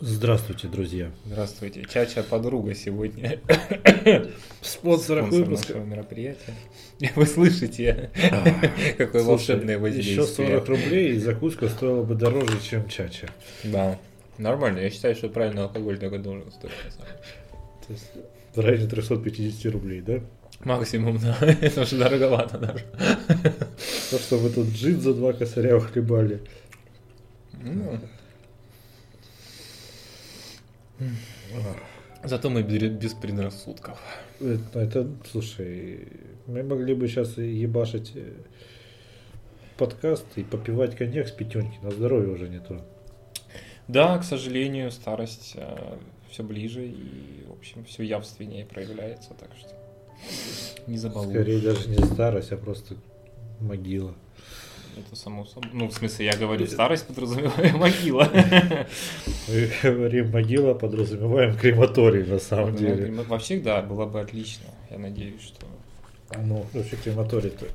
Здравствуйте, друзья. Здравствуйте. Чача подруга сегодня. Спонсор выпуска. нашего мероприятия. Вы слышите, какое волшебное воздействие. Еще 40 рублей и закуска стоила бы дороже, чем чача. Да. Нормально. Я считаю, что правильный алкоголь только должен стоить. То есть районе 350 рублей, да? Максимум, да. Это уже дороговато даже. То, что вы тут джин за два косаря ухлебали. Ну. Зато мы без предрассудков. Это, это, слушай, мы могли бы сейчас ебашить э, подкаст и попивать коньяк с пятенки, на здоровье уже не то. Да, к сожалению, старость все ближе и, в общем, все явственнее проявляется, так что не забалуешь. Скорее даже не старость, а просто могила. Это само собой. Ну, в смысле, я говорю, старость подразумеваю могила. Мы говорим могила, подразумеваем крематорий на самом деле. Ну, Вообще, да, было бы отлично. Я надеюсь, что Ну, вообще крематорий-то...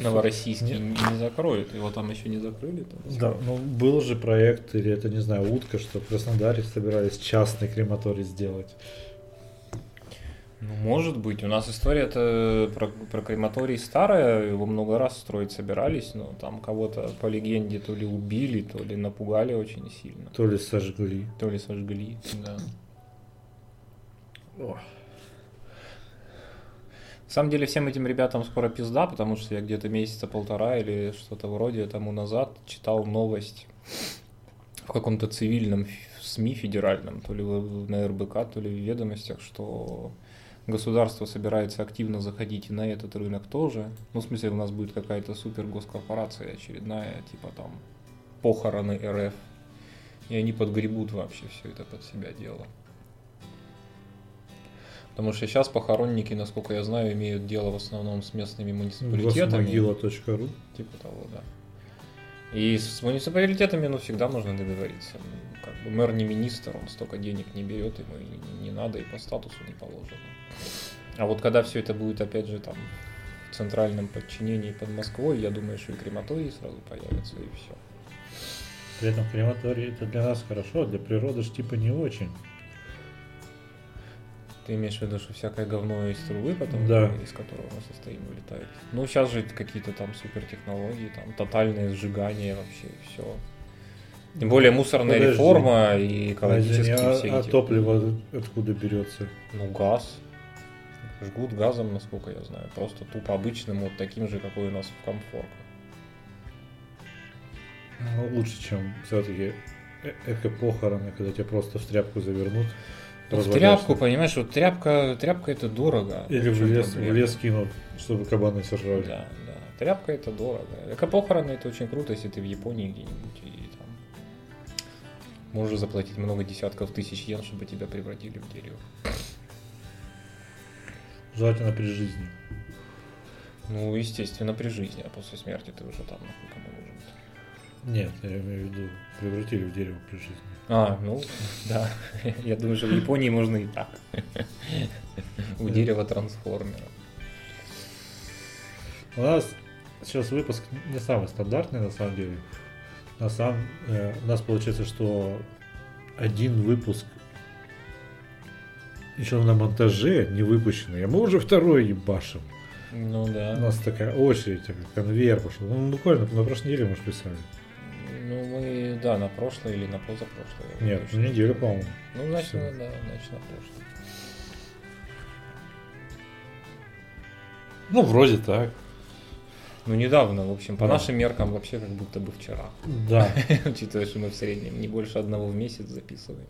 Новороссийский не закроют. Его там еще не закрыли. Да, ну был же проект, или это, не знаю, утка, что в Краснодаре собирались частный крематорий сделать. Ну, может быть. У нас история-то про, про крематорий старая, его много раз строить собирались, но там кого-то по легенде то ли убили, то ли напугали очень сильно, То ли сожгли. то ли сожгли. Да. На самом деле всем этим ребятам скоро пизда, потому что я где-то месяца полтора или что-то вроде тому назад читал новость в каком-то цивильном СМИ федеральном, то ли на РБК, то ли в ведомостях, что государство собирается активно заходить и на этот рынок тоже. Ну, в смысле, у нас будет какая-то супер госкорпорация очередная, типа там похороны РФ. И они подгребут вообще все это под себя дело. Потому что сейчас похоронники, насколько я знаю, имеют дело в основном с местными муниципалитетами. Госмогила.ру Типа того, да. И с муниципалитетами, ну, всегда можно договориться. Как бы мэр не министр, он столько денег не берет, ему не надо, и по статусу не положено. А вот когда все это будет, опять же, там, в центральном подчинении под Москвой, я думаю, что и крематории сразу появятся, и все. При этом крематорий это для нас хорошо, а для природы ж типа не очень. Ты имеешь в виду, что всякое говно из трубы потом, Да. из которого мы состоим, вылетает? Ну, сейчас же какие-то там супертехнологии, там тотальное сжигание вообще, все. Тем более мусорная Подожди. реформа и экологические а, все а эти... топливо откуда берется? Ну, газ. Жгут газом, насколько я знаю. Просто тупо обычным, вот таким же, какой у нас в комфорках. Ну, лучше, чем все-таки эко-похороны, когда тебя просто в тряпку завернут. Ну, в тряпку, понимаешь, вот тряпка, тряпка это дорого. Или в лес, в лес кинут, чтобы кабаны сожрали. Да, да. Тряпка это дорого. Эко-похороны это очень круто, если ты в Японии где-нибудь и там можешь заплатить много десятков тысяч йен, чтобы тебя превратили в дерево. Желательно при жизни. Ну, естественно, при жизни, а после смерти ты уже там нахуй кому нужен. Нет, я имею в виду, превратили в дерево при жизни. А, ну, да. Я думаю, что в Японии можно и так. У дерева трансформера. У нас сейчас выпуск не самый стандартный, на самом деле. На самом, э, у нас получается, что один выпуск еще на монтаже не выпущенный, а мы уже второй ебашим. Ну У да. нас такая очередь, такой конвейер пошел. Ну, буквально на прошлой неделе мы же писали. Ну, мы, да, на прошлое или на позапрошлое. я Нет, на не неделю, по-моему. Ну, значит, на- да, значит, на прошлое. Ну, вроде так. Ну, недавно, в общем, по Да. нашим меркам вообще как будто бы вчера. Да. Учитывая, что мы в среднем не больше одного в месяц записываем.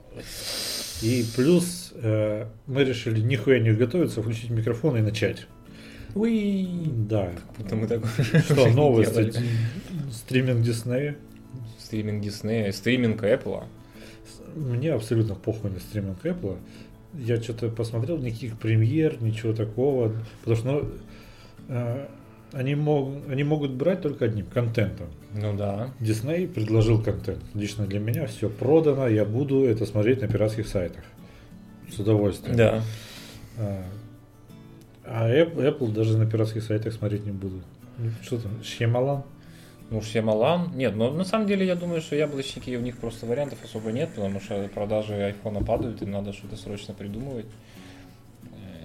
И плюс э, мы решили нихуя не готовиться, включить микрофон и начать. Уи! Да. Будто мы так Что, новости? Стриминг Диснея. Стриминг Диснея, стриминг Apple. Мне абсолютно похуй на стриминг Apple. Я что-то посмотрел, никаких премьер, ничего такого. Потому что ну, э, они, мог, они могут брать только одним контентом. Ну да. Дисней предложил контент. Лично для меня все продано, я буду это смотреть на пиратских сайтах. С удовольствием. Да. А, а Apple, Apple даже на пиратских сайтах смотреть не буду. Ну, Что там, Шьямалан? Ну, Шьямалан. Нет, но на самом деле я думаю, что яблочники, у них просто вариантов особо нет, потому что продажи айфона падают, им надо что-то срочно придумывать.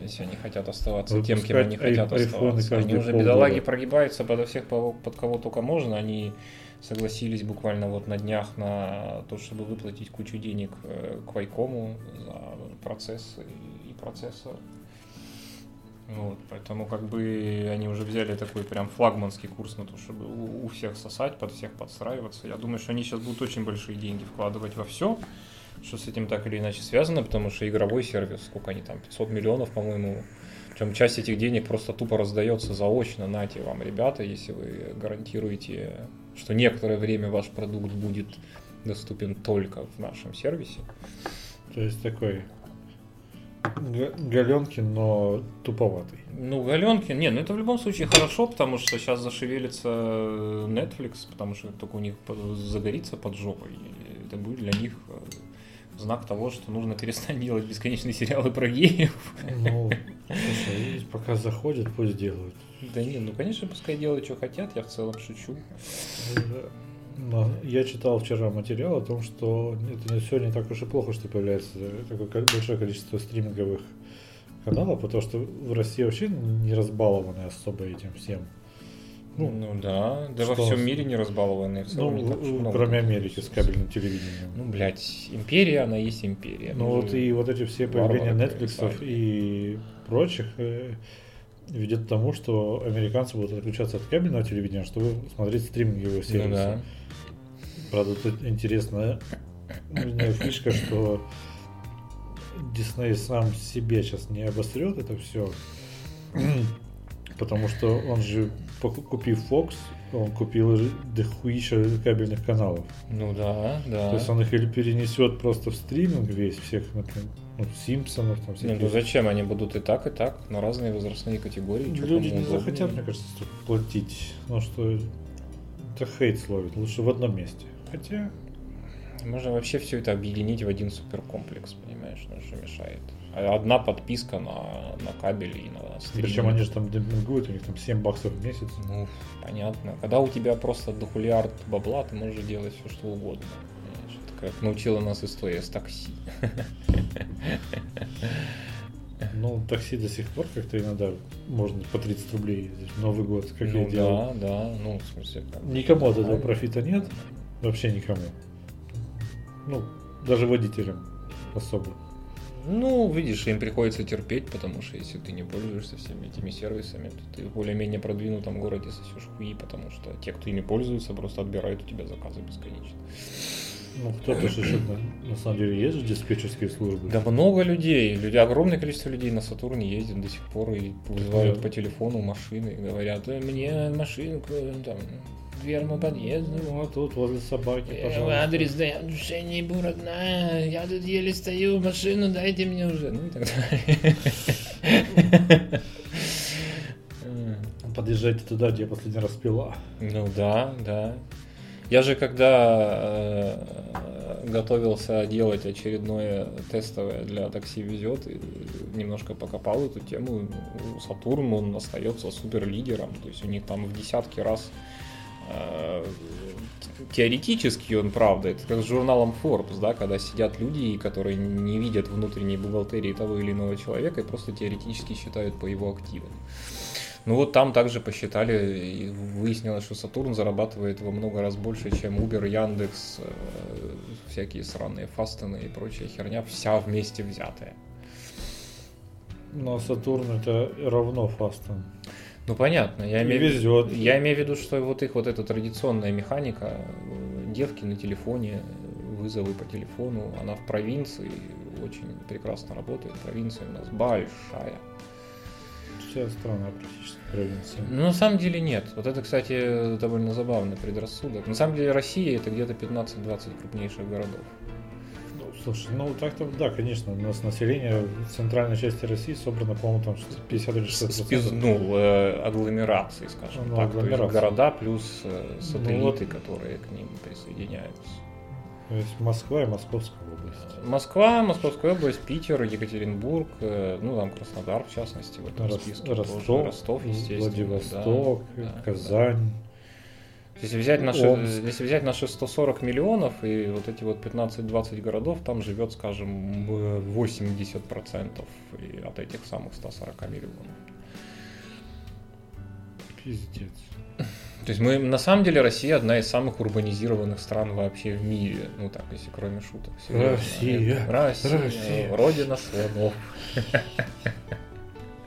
Если они хотят оставаться тем, кем они хотят оставаться. Они уже, полгода. бедолаги, прогибаются подо всех, по- под кого только можно. Они согласились буквально вот на днях на то, чтобы выплатить кучу денег э, Qualcomm за процесс и процессор. Вот, поэтому как бы они уже взяли такой прям флагманский курс на то, чтобы у, у всех сосать, под всех подстраиваться. Я думаю, что они сейчас будут очень большие деньги вкладывать во все, что с этим так или иначе связано, потому что игровой сервис, сколько они там, 500 миллионов, по-моему, причем часть этих денег просто тупо раздается заочно, нате вам, ребята, если вы гарантируете, что некоторое время ваш продукт будет доступен только в нашем сервисе. То есть такой га- Галенкин, но туповатый. Ну, Галенкин, не, ну это в любом случае хорошо, потому что сейчас зашевелится Netflix, потому что только у них загорится под жопой. Это будет для них э, знак того, что нужно перестать делать бесконечные сериалы про геев. Ну, слушай, пока заходят, пусть делают. Да не, ну конечно, пускай делают, что хотят, я в целом шучу. Но я читал вчера материал о том, что это не все не так уж и плохо, что появляется такое ко- большое количество стриминговых каналов, потому что в России вообще не разбалованы особо этим всем. Ну, Ну, да, да во всем мире не разбалованные, в целом ну, не много. кроме Америки с кабельным телевидением. Ну, блядь, империя, она есть империя. Ну Мы вот и вот эти все появления Netflix и прочих э, ведет к тому, что американцы будут отключаться от кабельного телевидения, чтобы смотреть стриминговые сервисы. Ну да. Правда, тут интересная фишка, что Дисней сам себе сейчас не обострет это все, потому что он же, купив Fox, он купил дохуища кабельных каналов. Ну да, да. То есть он их или перенесет просто в стриминг весь всех, например, ну, Симпсонов, там Ну, всяких. ну зачем они будут и так, и так, на разные возрастные категории. Люди не удобно. захотят, мне кажется, платить. Ну что это хейт словит. Лучше в одном месте. Хотя, Можно вообще все это объединить в один суперкомплекс, понимаешь, ну что мешает. Одна подписка на, на кабель и на стриминг. причем они же там демпингуют, у них там 7 баксов в месяц. Ну, понятно. Когда у тебя просто дохулиард бабла, ты можешь делать все, что угодно. Это как научила нас история с такси. Ну, такси до сих пор как-то иногда можно по 30 рублей ездить в Новый год, как я ну делал. да, да, ну, в смысле, как. Никому от этого профита нет. Вообще никому. Ну, даже водителям особо. Ну, видишь, им приходится терпеть, потому что если ты не пользуешься всеми этими сервисами, то ты в более-менее продвинутом городе сосешь хуи, потому что те, кто ими пользуются, просто отбирают у тебя заказы бесконечно. Ну, кто-то же еще, на, самом деле, есть же диспетчерские службы. Да много людей, люди, огромное количество людей на Сатурне ездят до сих пор и вызывают Да. по телефону машины говорят, «Э, мне машинку, там, дверному подъезду. Ну, а тут возле собаки, Э, пожалуйста. Адрес, да я в душе не буду родная, я тут еле стою, машину дайте мне уже. Ну и так далее. Подъезжайте туда, где я последний раз пила. Ну да, да. Я же когда э, готовился делать очередное тестовое для такси везет, немножко покопал эту тему. Сатурн он остается супер лидером, то есть у них там в десятки раз теоретически он правда, это как с журналом Forbes, да, когда сидят люди, которые не видят внутренней бухгалтерии того или иного человека и просто теоретически считают по его активам. Ну вот там также посчитали и выяснилось, что Сатурн зарабатывает во много раз больше, чем Uber, Яндекс, э, всякие сраные фастены и прочая херня, вся вместе взятая. Но Сатурн это равно фастом. Ну понятно, я имею, везет. я имею в виду, что вот их вот эта традиционная механика, э, девки на телефоне, вызовы по телефону, она в провинции очень прекрасно работает. Провинция у нас большая. Вся страна практически провинция. Ну, на самом деле нет. Вот это, кстати, довольно забавный предрассудок. На самом деле Россия это где-то 15-20 крупнейших городов. Ну, слушай, ну так-то, да, конечно, у нас население в центральной части России собрано, по-моему, там 50 или 60 Спиз- ну, э, агломерации, скажем Ну, так. То есть агломерации. города плюс э, сателлиты, вот. которые к ним присоединяются. То есть Москва и Московская область. Москва, Московская область, Питер, Екатеринбург, э, ну там Краснодар в частности в этом Рос- списке. тоже, Ростов, Ростов, естественно. Владивосток, да, да, Казань. Если взять, наши, Омск. если взять наши 140 миллионов и вот эти вот 15-20 городов, там живет, скажем, э, 80% и от этих самых 140 миллионов. Пиздец. То есть мы, на самом деле, Россия одна из самых урбанизированных стран вообще в мире. Ну так, если кроме шуток. серьезно. Россия. Это Россия. Россия. Родина слонов.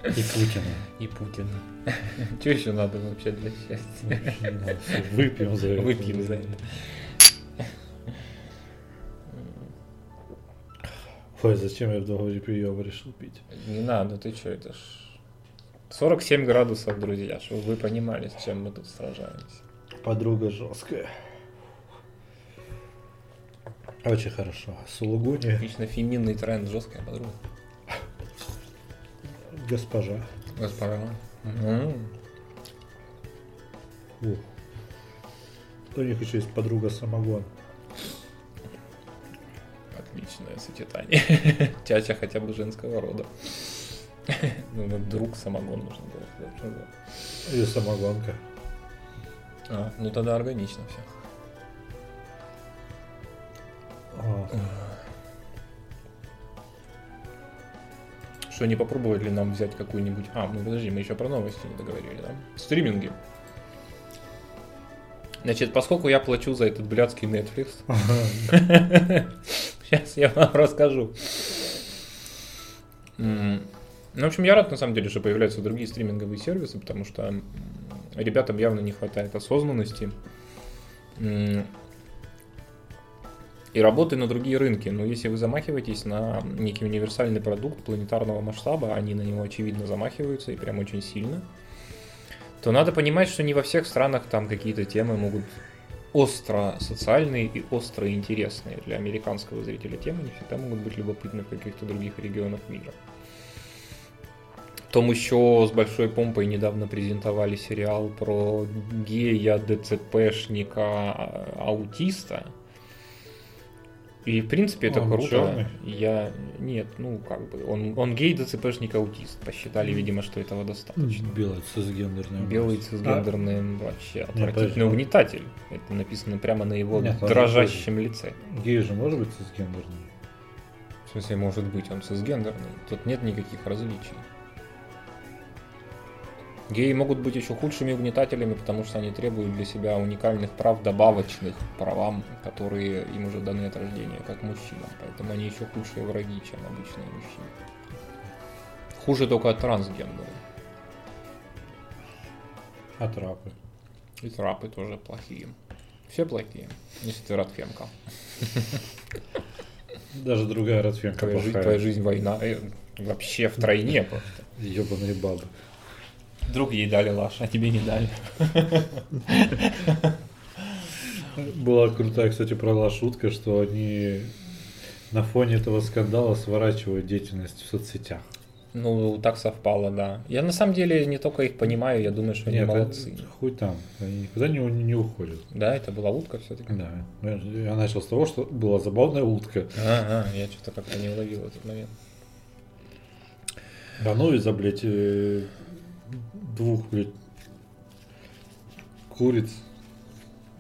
И Путина. И Путина. Что еще надо вообще для счастья? Всё, Выпьем за это. Выпьем за это. Ой, зачем я в договоре приема решил пить? Не надо, ты что, это ж 47 градусов, друзья, чтобы вы понимали, с чем мы тут сражаемся. Подруга жесткая. Очень хорошо. Сулугуни, Отлично феминный тренд, жесткая подруга. госпожа. Госпожа. Ух. У них еще есть подруга самогон. Отличное сочетание. Чача хотя бы женского рода. Ну, ну, друг самогон нужно было сказать. что за- И самогонка. А, ну тогда органично все. Что, не попробовать ли нам взять какую-нибудь... А, ну подожди, мы еще про новости не договорили, да? Стриминги. Значит, поскольку я плачу за этот блядский Netflix, сейчас я вам расскажу. Ну, в общем, я рад, на самом деле, что появляются другие стриминговые сервисы, потому что ребятам явно не хватает осознанности и работы на другие рынки. Но если вы замахиваетесь на некий универсальный продукт планетарного масштаба, они на него, очевидно, замахиваются и прям очень сильно, то надо понимать, что не во всех странах там какие-то темы могут остро социальные и остро интересные для американского зрителя темы не всегда могут быть любопытны в каких-то других регионах мира. Том еще с большой помпой недавно презентовали сериал про гея, ДЦПшника, аутиста. И, в принципе, это Он круто. чёрный? Я... Нет, ну, как бы, он, он гей, ДЦПшник, аутист. Посчитали, видимо, что этого достаточно. Белый цисгендерный. Белый цисгендерный вообще отвратительный подожди. угнетатель. Это написано прямо на его Нет, дрожащем лице. А, гей же может быть цисгендерный? В смысле, может быть, он цисгендерный. Тут нет никаких различий. Геи могут быть еще худшими угнетателями, потому что они требуют для себя уникальных прав, добавочных правам, которые им уже даны от рождения, как мужчинам. Поэтому они еще худшие враги, чем обычные мужчины. Хуже только трансгендеры. А трапы? И трапы тоже плохие. Все плохие, если ты Радфемка. Даже другая Радфенка Твоя жизнь, твоя плохая. жизнь война. э, вообще втройне просто. Ебаные бабы. Вдруг ей дали лаш, а тебе не дали. Была крутая, кстати, про шутка, что они на фоне этого скандала сворачивают деятельность в соцсетях. Ну, так совпало, да. Я на самом деле не только их понимаю, я думаю, что они Нет, молодцы. это- хуй там. Они никуда не, не уходят. Да, это была утка все-таки. Да. Я начал с того, что была забавная утка. Ага, я что-то как-то не уловил этот момент. Да ну из-за, блядь, э, двух, блядь, куриц.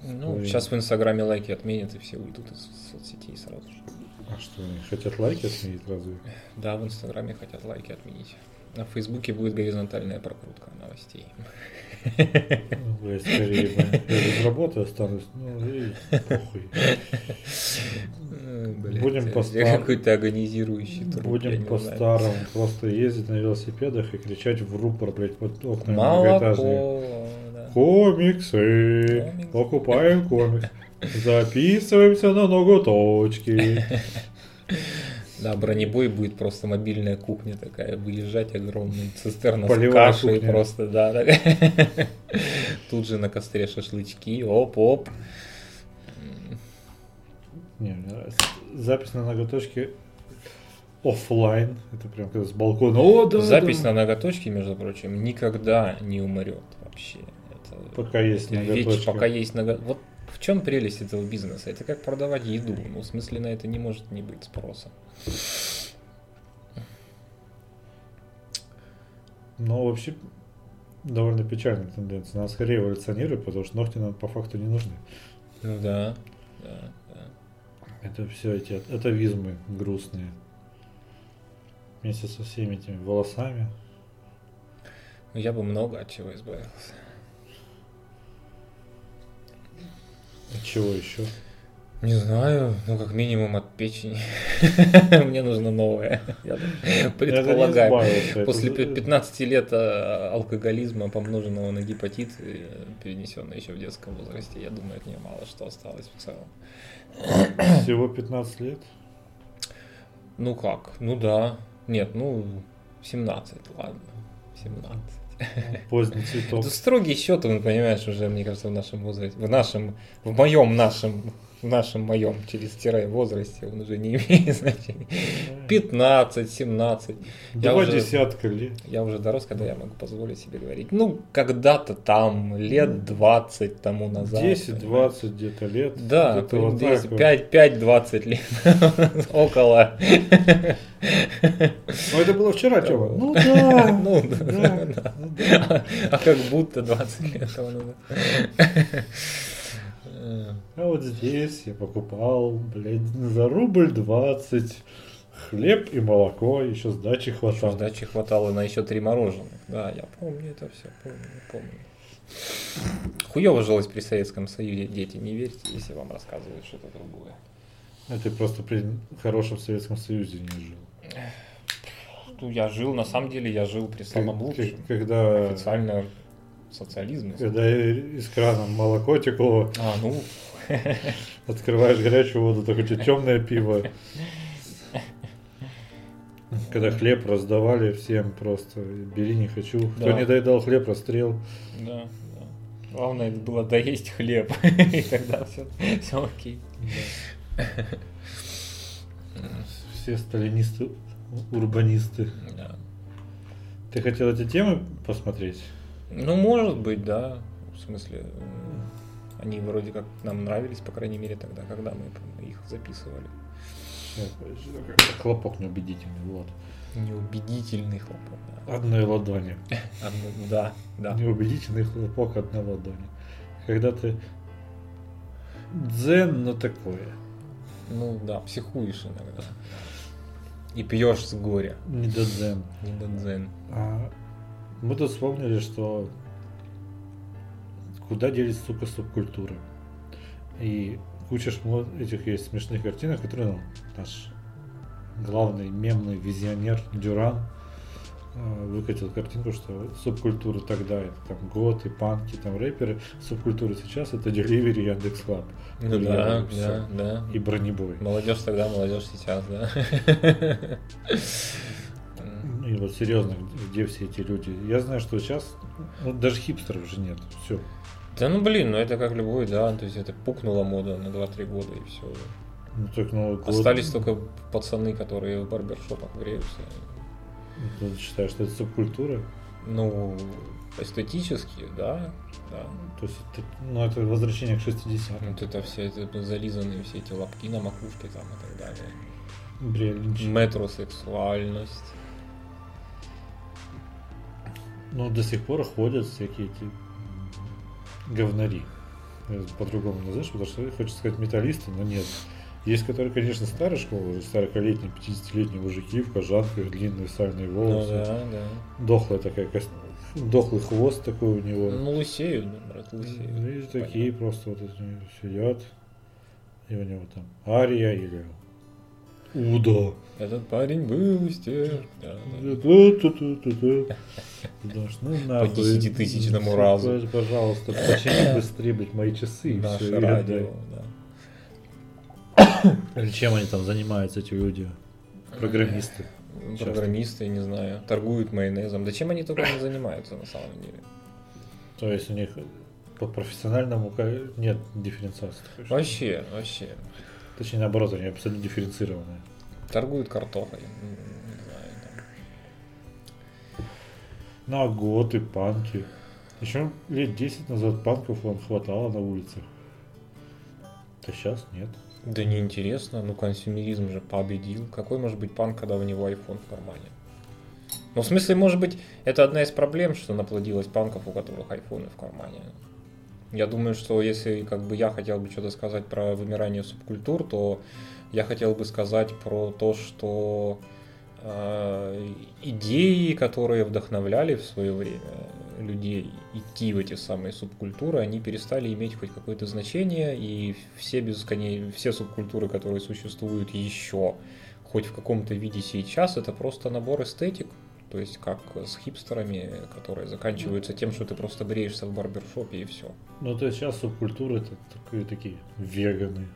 Ну, Ой. сейчас в Инстаграме лайки отменят, и все уйдут из соцсетей сразу же. А что, они хотят лайки отменить разве? Да, в Инстаграме хотят лайки отменить. На Фейсбуке будет горизонтальная прокрутка новостей. Ну, блядь, скорее, я без работы останусь. Ну, и похуй. Блядь, Будем по стар- Какой-то агонизирующий труп, я Будем не знаю. по-старому просто ездить на велосипедах и кричать в рупор, блядь, под окнами многоэтажные. Да. Комиксы. Комиксы. Покупаем комикс. Записываемся на ноготочки. Да, бронебой будет просто мобильная кухня такая, выезжать огромный цистерна с Полевая кашей кухня. просто, да. так. Тут же на костре шашлычки, оп-оп. Не, мне нравится. Запись на ноготочки оффлайн. Это прям когда с балкона. О, да, Запись да. на ноготочки, между прочим, никогда не умрет вообще. Это Пока есть ноготочки. пока есть ного... Вот в чем прелесть этого бизнеса? Это как продавать еду. Ну, в смысле, на это не может не быть спроса. Но вообще довольно печальная тенденция. Надо скорее эволюционировать, потому что ногти нам по факту не нужны. Ну да, да, да. Это все эти атовизмы грустные. Вместе со всеми этими волосами. Ну, Я бы много от чего избавился. От чего еще? Не знаю, ну как минимум от печени. Мне нужно новое. Я предполагаю. избавился, это После за- пи- 15 лет э, алкоголизма, помноженного на гепатит, э, перенесенный еще в детском возрасте, я думаю, от нее мало что осталось в целом. Всего 15 лет. Ну как? Ну да. Нет, ну 17, ладно. 17. Поздний цветок. Это строгий счет, он, понимаешь, уже, мне кажется, в нашем возрасте, в нашем, в моем нашем, в нашем моем через тире возрасте он уже не имеет значения. 15, 17. Я Два уже- десятка лет. Я уже дорос, когда я могу позволить себе говорить. Ну, когда-то там, лет 20 тому назад. 10-20 где-то лет. Да, Где-то вот так вот. 5-20 лет. Около. Ну это было вчера, Тёма. Ну да. Ну, да. ну да. А как будто 20 лет тому назад. А вот здесь я покупал, блядь, за рубль 20 хлеб и молоко, еще сдачи хватало. сдачи хватало на еще три мороженых. Да, я помню это все, помню, помню. Хуево жилось при Советском Союзе, дети, не верьте, если вам рассказывают что-то другое. А ты просто при хорошем Советском Союзе не жил. Ну, я жил, на самом деле, я жил при самом лучшем. Когда, Официально социализм. когда из крана молоко текло, А, ну, открываешь горячую воду, только тебе темное пиво. Когда хлеб раздавали всем просто, бери не хочу. Кто Да. не доедал хлеб, расстрел. да, да. Главное было доесть хлеб, и тогда все, все окей. Все сталинисты, урбанисты. Да. Ты хотел эти темы посмотреть? Ну, может быть, да. В смысле, они вроде как нам нравились, по крайней мере, тогда, когда мы их записывали. Хлопок неубедительный, вот. Неубедительный хлопок. Да, Одной ладони. Одно- да. да. Неубедительный хлопок одной ладони. Когда ты дзен, но такое. Ну да, психуешь иногда. И пьешь с горя. Не до дзен. Не до дзен. А мы тут вспомнили, что куда делись, сука, субкультуры. И куча этих есть смешных картинок, которые ну, наш главный мемный визионер Дюран э, выкатил картинку, что субкультуры тогда это там готы, панки, там рэперы, субкультуры сейчас это Delivery и Яндекс.Лаб. Ну Были да, да, да. И бронебой. Молодежь тогда, молодежь сейчас, да. И вот серьезно, где все эти люди? Я знаю, что сейчас ну, даже хипстеров уже нет. Все. Да ну блин, ну это как любой, да, то есть это пукнула мода на 2-3 года и все. Ну, Новый год. Остались только пацаны, которые в барбершопах греются. Ты считаешь, что это субкультура? Ну, эстетически, да, да. То есть это, ну, это возвращение к 60-м. Вот это все это зализанные все эти лапки на макушке там и так далее. Брелинч. Метросексуальность. Но до сих пор ходят всякие эти говнари. По-другому назовешь, потому что хочется сказать металлисты, но нет. Есть, которые, конечно, старой школы, уже 40-летние, 50-летние мужики в кожанках, длинные сальные Ну волосы. да, да. Дохлая такая, кос- дохлый хвост такой у него. Ну, лысеют, брат, лысеют. Ну, И такие просто вот сидят. И у него там Ария или Уда. Этот парень был из тех, да. Потому что, ну, нахуй. десятитысячному разу. Пожалуйста, почини быстрее, блядь, мои часы. и Наше всё, и радио, да. Или чем они там занимаются, эти люди? Программисты. Часто. Программисты, не знаю, торгуют майонезом. Да чем они только не занимаются на самом деле? То есть у них по профессиональному нет дифференциации. Вообще, вообще. Точнее, наоборот, они абсолютно дифференцированные. Торгуют картохой. На готы, панки. Еще лет 10 назад панков вам хватало на улицах. А сейчас нет. Да неинтересно, ну консюмеризм же победил. Какой может быть панк, когда у него iPhone в кармане? Ну, в смысле, может быть, это одна из проблем, что наплодилось панков, у которых айфоны в кармане. Я думаю, что если как бы я хотел бы что-то сказать про вымирание субкультур, то я хотел бы сказать про то, что э, идеи, которые вдохновляли в свое время людей идти в эти самые субкультуры, они перестали иметь хоть какое-то значение, и все, бесконечные, все субкультуры, которые существуют еще хоть в каком-то виде сейчас, это просто набор эстетик, то есть как с хипстерами, которые заканчиваются тем, что ты просто бреешься в барбершопе и все. Ну, то есть сейчас субкультуры это такие, такие веганы.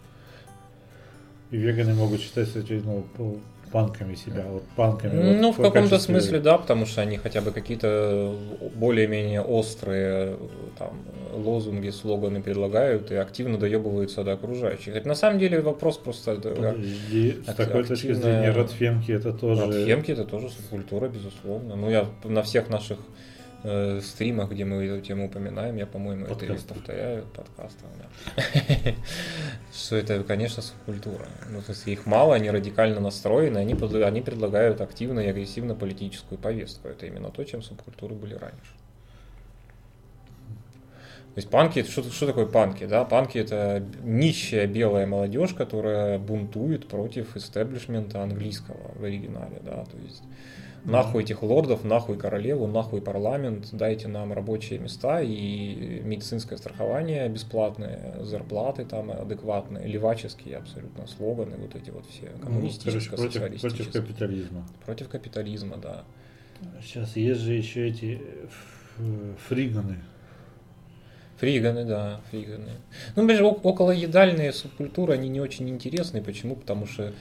И веганы могут считать, ну, панками себя, вот панками. Ну, вот, в каком-то смысле, да, потому что они хотя бы какие-то более-менее острые там, лозунги, слоганы предлагают и активно доебываются до окружающих. Это на самом деле вопрос просто... И с такой точки зрения Радфемки это тоже... Радфемки это тоже субкультура, безусловно. Ну, я на всех наших э, стримах, где мы эту тему упоминаем, я, по-моему, это и повторяю, подкастах, да. Что это, конечно, субкультура. Ну, то есть их мало, они радикально настроены, они, они предлагают активно и агрессивно политическую повестку. Это именно то, чем субкультуры были раньше. То есть панки, что, что такое панки? Да? Панки это нищая белая молодежь, которая бунтует против истеблишмента английского в оригинале. Да? То есть Нахуй этих лордов, нахуй королеву, нахуй парламент, дайте нам рабочие места и медицинское страхование бесплатное, зарплаты там адекватные, леваческие абсолютно слоганы, вот эти вот все коммунистические, ну, против, против капитализма. Против капитализма, да. Сейчас есть же еще эти фриганы. Фриганы, да, фриганы. Ну, опять около едальные субкультуры, они не очень интересны. Почему? Потому что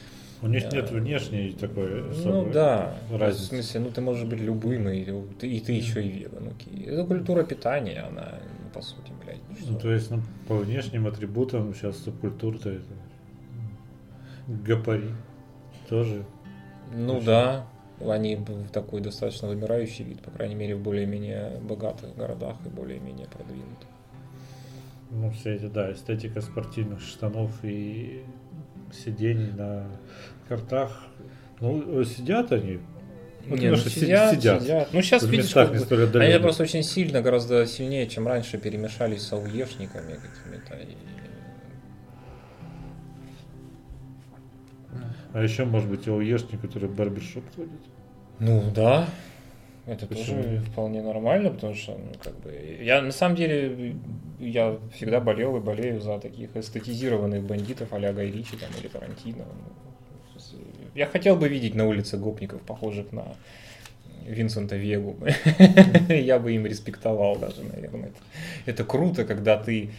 у них нет внешней такой Ну да, разницы. в смысле, ну ты можешь быть любым, и ты, и ты еще и веган. Окей. Это культура питания, она, ну, по сути, блядь. Ну, то есть, ну, по внешним атрибутам сейчас субкультура-то это гапари тоже. Ну очень. да, они в такой достаточно вымирающий вид, по крайней мере, в более-менее богатых городах и более-менее продвинутых. Ну, все эти, да, эстетика спортивных штанов и сидений на картах. Ну, сидят они. Вот не, ну, сидят, сидят, сидят. Ну, сейчас, видишь, как бы, они просто очень сильно, гораздо сильнее, чем раньше, перемешались с ауешниками какими-то. И... А еще, может быть, ауешник, который в барбершоп ходит? Ну, да. Это Почему? тоже вполне нормально, потому что, ну, как бы, я на самом деле, я всегда болел и болею за таких эстетизированных бандитов а-ля Гай Ричи там, или Тарантино. Я хотел бы видеть на улице гопников, похожих на Винсента Вегу. Я бы им респектовал даже, наверное. Это круто, когда ты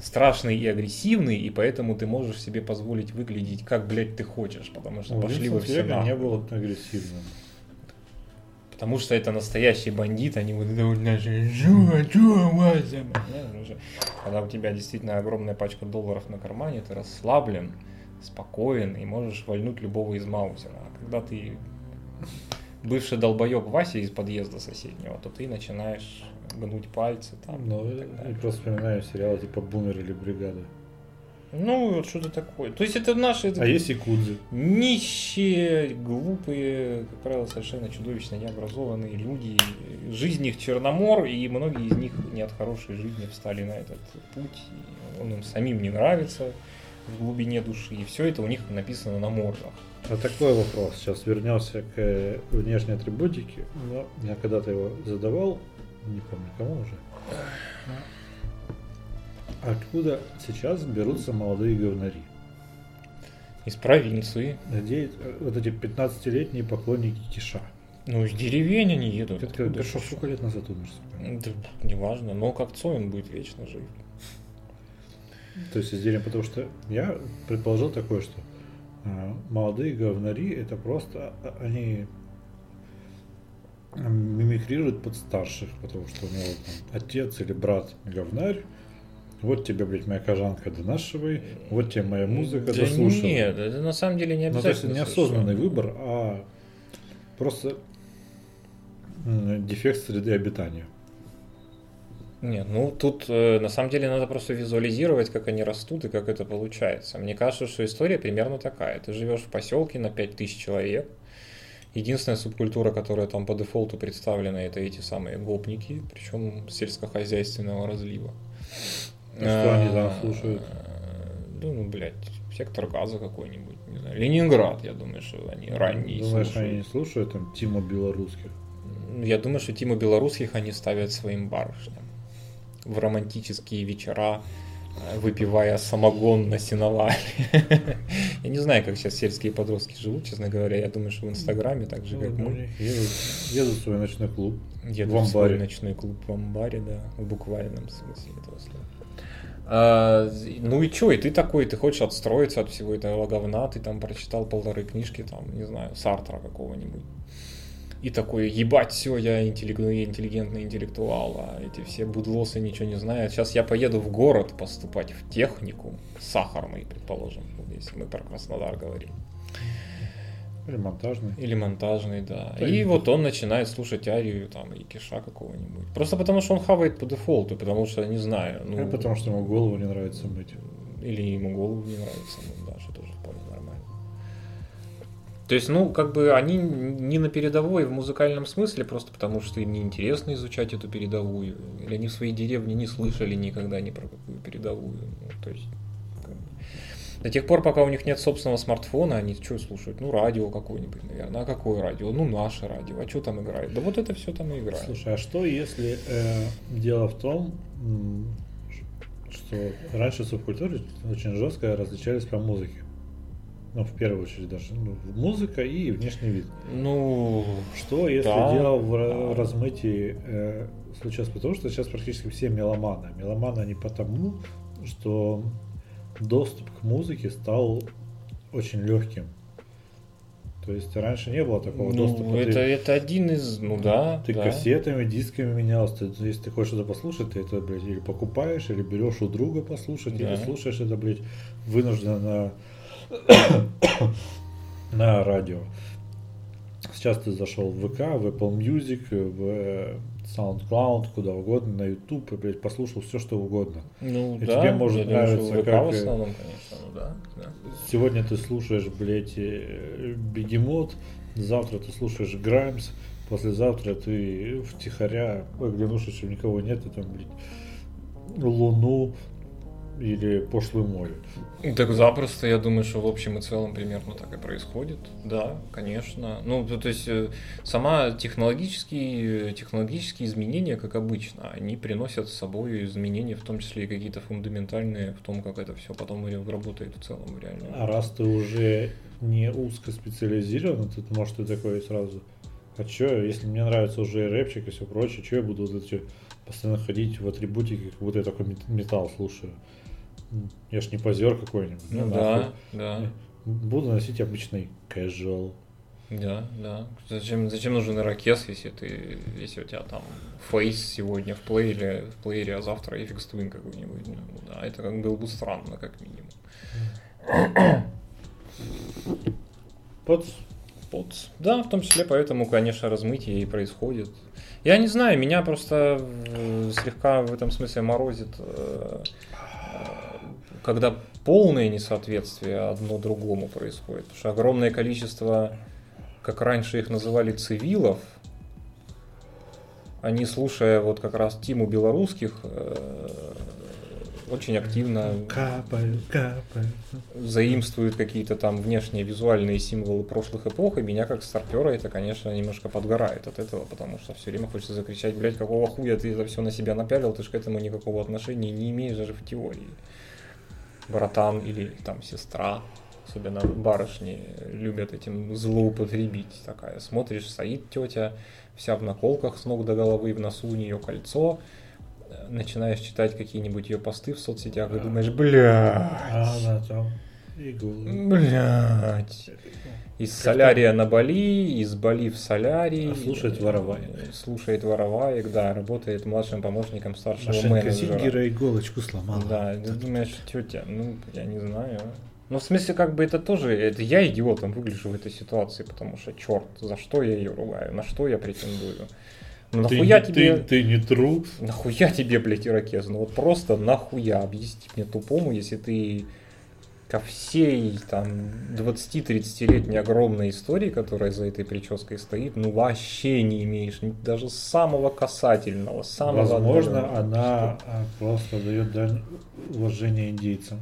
страшный и агрессивный, и поэтому ты можешь себе позволить выглядеть как, блядь, ты хочешь, потому что пошли вы все не был агрессивным. Потому что это настоящий бандит, они вот это вот наши ну, Когда у тебя действительно огромная пачка долларов на кармане, ты расслаблен, спокоен и можешь вольнуть любого из маузера. А когда ты бывший долбоеб Вася из подъезда соседнего, то ты начинаешь гнуть пальцы там. Ну, я просто вспоминаю сериалы типа Бумер или Бригада. Ну, вот что-то такое. То есть это наши... А есть якудзы? Нищие, глупые, как правило, совершенно чудовищно необразованные люди. Жизнь их черномор, и многие из них не от хорошей жизни встали на этот путь. Он им самим не нравится в глубине души. И все это у них написано на мордах. А такой вопрос. Сейчас вернемся к э, внешней атрибутике. Но я когда-то его задавал, не помню кому уже. Откуда сейчас берутся молодые говнари? Из провинции. Надеюсь, вот эти 15-летние поклонники Киша. Ну, из деревень они едут. Это, это что, сколько лет назад умер? Да, неважно, но как Цой он будет вечно жив. То есть из деревень, потому что я предположил такое, что э, молодые говнари это просто а, они мимикрируют под старших, потому что у него там, отец или брат говнарь, вот тебе, блядь, моя кожанка донашивай, вот тебе моя музыка, да дослушай. Нет, это на самом деле не обязательно. Ну, то есть неосознанный выбор, а просто дефект среды обитания. Нет, ну тут э, на самом деле надо просто визуализировать, как они растут и как это получается. Мне кажется, что история примерно такая. Ты живешь в поселке на 5000 человек, Единственная субкультура, которая там по дефолту представлена, это эти самые гопники, причем сельскохозяйственного разлива. А что они там слушают? Ну, ну, блядь, сектор газа какой-нибудь, не знаю. Ленинград, я думаю, что они ранние Думаешь, слушают. они слушают там Тима Белорусских? Я думаю, что Тиму Белорусских они ставят своим барышням в романтические вечера, э, выпивая самогон на сеновале. Я не знаю, как сейчас сельские подростки живут, честно говоря. Я думаю, что в Инстаграме так же, как Ну, мы. Едут, в свой ночной клуб. Едут в свой ночной клуб в амбаре, да, в буквальном смысле этого слова. А, ну и чё, и ты такой, ты хочешь отстроиться от всего этого говна, ты там прочитал полторы книжки, там, не знаю, Сартра какого-нибудь. И такой, ебать, все, я интеллиг- интеллигентный интеллектуал, а эти все будлосы ничего не знают. Сейчас я поеду в город поступать в технику, сахарный, предположим, если мы про Краснодар говорим. Или монтажный. Или монтажный, да. Да, и вот он начинает слушать арию там и киша какого-нибудь. Просто потому что он хавает по дефолту, потому что, не знаю, ну... Или потому что ему голову не нравится мыть. Или ему голову не нравится, ну да, что тоже вполне нормально. То есть, ну, как бы они не на передовой в музыкальном смысле, просто потому что им неинтересно изучать эту передовую. Или они в своей деревне не слышали никогда ни про какую передовую. Ну, то есть. До тех пор, пока у них нет собственного смартфона, они что слушают? Ну, радио какое-нибудь, наверное. А какое радио? Ну, наше радио. А что там играет? Да вот это все там и играет. Слушай, а что если э, дело в том, что раньше субкультуры очень жестко различались по музыке? Ну, в первую очередь даже. Ну, музыка и внешний вид. Ну, Что если Да, дело в да. размытии э, случилось потому, что сейчас практически все меломаны. Меломаны они потому, что доступ к музыке стал очень легким. То есть раньше не было такого ну, доступа. это, Ты- это один из, ну да, Ты да. кассетами, дисками менялся. Ты- если ты хочешь это послушать, ты это, блядь, или покупаешь, или берешь у друга послушать, или Да. слушаешь это, блядь, вынужденно на, на радио. Сейчас ты зашел в ВК, в Apple Music, в э, SoundCloud, куда угодно, на YouTube, и, блядь, послушал все, что угодно. Ну И да, тебе может я думаю, нравиться, ВК как, в э, основном, конечно, ну да. да. Сегодня ты слушаешь, блядь, э, Бегемот, завтра ты слушаешь Граймс, послезавтра ты втихаря, оглянувшись, что никого нет, и там, блядь, Луну или пошлую моль. Так запросто, я думаю, что в общем и целом примерно так и происходит. Да, конечно. Ну, то, есть э, сама технологические, технологические изменения, как обычно, они приносят с собой изменения, в том числе и какие-то фундаментальные в том, как это все потом работает в целом в реальном. А раз ты уже не узко специализирован, тут может ты такой сразу, а чё, если мне нравится уже рэпчик и все прочее, что я буду вот эти постоянно ходить в атрибутике, как будто я такой мет- металл слушаю. Я ж не позер какой-нибудь. Ну нахуй. да, да. Буду носить обычный casual. Да, да. Зачем, зачем нужен ирокез, если ты, если у тебя там фейс сегодня в плеере, в плеере, а завтра эффекс твин какой-нибудь. Ну, да, это как было бы странно, как минимум. Под Вот. Да, в том числе поэтому, конечно, размытие и происходит. Я не знаю, меня просто слегка в этом смысле морозит, э, когда полное несоответствие одно другому происходит. Потому что огромное количество, как раньше их называли, цивилов, они, слушая вот как раз Тиму белорусских, э, очень активно капаю, капаю. заимствуют какие-то там внешние визуальные символы прошлых эпох, и меня как стартера это, конечно, немножко подгорает от этого, потому что все время хочется закричать, блядь, какого хуя ты это все на себя напялил, ты же к этому никакого отношения не имеешь даже в теории. Братан или там сестра, особенно барышни, любят этим злоупотребить. Такая, смотришь, стоит тетя, вся в наколках с ног до головы, в носу у нее кольцо, начинаешь читать какие-нибудь ее посты в соцсетях и думаешь, бля, А она там. Блять. Из солярия на Бали, из Бали в солярий. А слушает вороваек. Слушает вороваек, да, работает младшим помощником старшего Машинка менеджера. Зингера иголочку сломала. Да, ты думаешь, тетя, ну, я не знаю. Ну, в смысле, как бы это тоже, это я идиотом выгляжу в этой ситуации, потому что, черт, за что я ее ругаю, на что я претендую? Ну, Ты, нахуя не- тебе... ты, ты не тру. Нахуя тебе, блядь, ирокез? Ну вот просто нахуя? Объясни мне тупому, если ты ко всей там 20-30-летней огромной истории, которая за этой прической стоит, ну вообще не имеешь даже самого касательного, самого Возможно, она а, просто дает дань уважения индейцам.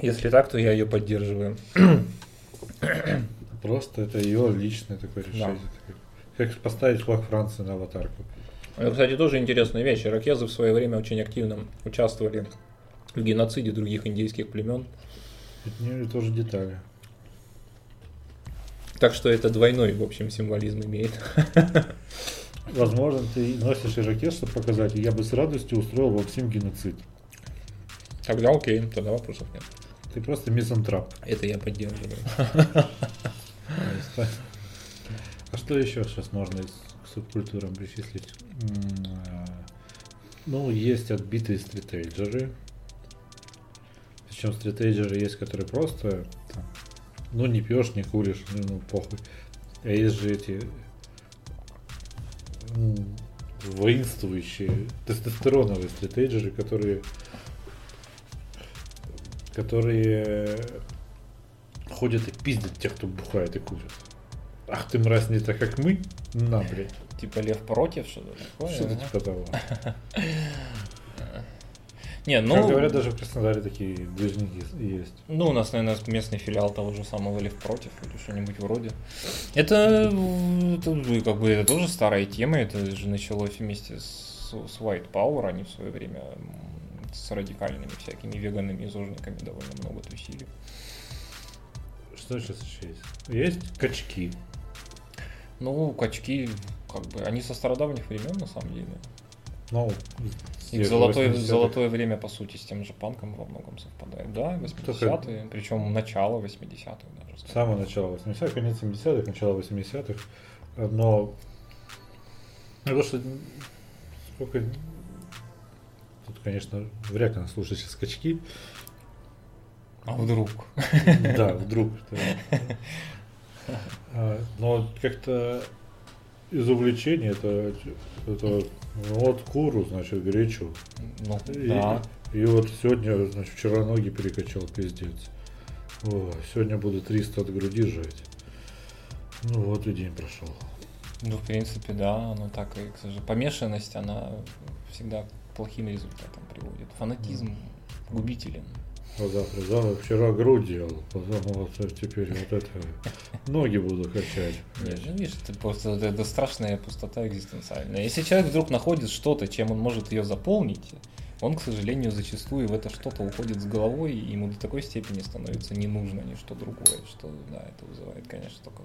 Если так, то я ее поддерживаю. Просто это ее личное такое решение. Как поставить флаг Франции на аватарку. Это, кстати, тоже интересная вещь. Иракезы в свое время очень активно участвовали геноциде других индейских племен. Это не тоже детали. Так что это двойной, в общем, символизм имеет. Возможно, ты носишь ирокез, чтобы показать, и я бы с радостью устроил во всем геноцид. Тогда окей, тогда вопросов нет. Ты просто мизантрап. Это я поддерживаю. А что еще сейчас можно из субкультурам причислить? А, Ну, есть отбитые стритейджеры. Причем стритейджеры есть, которые просто там, ну не пьешь, не куришь, ну, ну, похуй. А есть же эти м, воинствующие тестостероновые стритейджеры, которые которые ходят и пиздят тех, кто бухает и курит. Ах ты мразь не так, как мы? На, блядь. Типа лев против, что-то такое. Что-то типа того. Не, Как ну, говорят, даже в Краснодаре такие движники есть. ну, у нас, наверное, местный филиал того же самого Лев против или что-нибудь вроде. Это, это как бы это тоже старая тема, это же началось вместе с, с White Power, они в свое время с радикальными всякими веганами и зожниками довольно много тусили. Что сейчас еще есть? Есть качки. Ну, качки, как бы, они со стародавних времен, на самом деле. Ну, тех золотое, 80-х. золотое время, по сути, с тем же панком во многом совпадает. Да, 80-е, причем начало 80-х даже. Скажем. самого начала 80-х, конец 70-х, начало 80-х. Но ну, то, что сколько... Тут, конечно, вряд ли нас слушают сейчас скачки. А вдруг? Да, вдруг. А, Но как-то из увлечения это, это ну, вот куру, значит, гречу. Ну, И, да. и вот сегодня, значит, вчера ноги перекачал, пиздец. О, сегодня буду 300 от груди жать. Ну вот и день прошел. Ну, в принципе, да, оно так и, к сожалению, помешанность, она всегда к плохим результатам приводит. Фанатизм губителен. Завтра, завтра, вчера грудь делал, вот теперь вот это ноги буду качать. Нет, ну, видишь, это просто это страшная пустота экзистенциальная. Если человек вдруг находит что-то, чем он может ее заполнить, он, к сожалению, зачастую в это что-то уходит с головой, и ему до такой степени становится не нужно ничто другое, что, да, это вызывает, конечно, только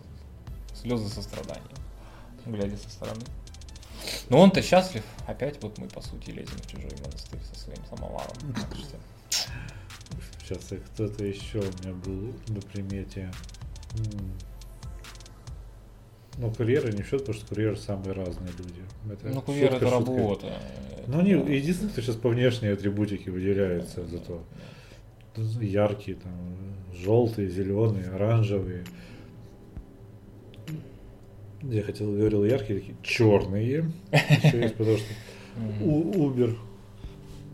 слезы сострадания, глядя со стороны. Но он-то счастлив. Опять вот мы, по сути, лезем в чужой монастырь со своим самоваром. Сейчас и кто-то еще у меня был на примете. М. Ну, курьеры не в счет, потому что курьеры самые разные люди. Это ну, курьер это работа. Ну, они Это- единственные, кто сейчас по внешней атрибутике выделяется зато. Яркие, там, желтые, зеленые, оранжевые. Я хотел, говорил яркие, такие черные. Еще есть, потому что Uber,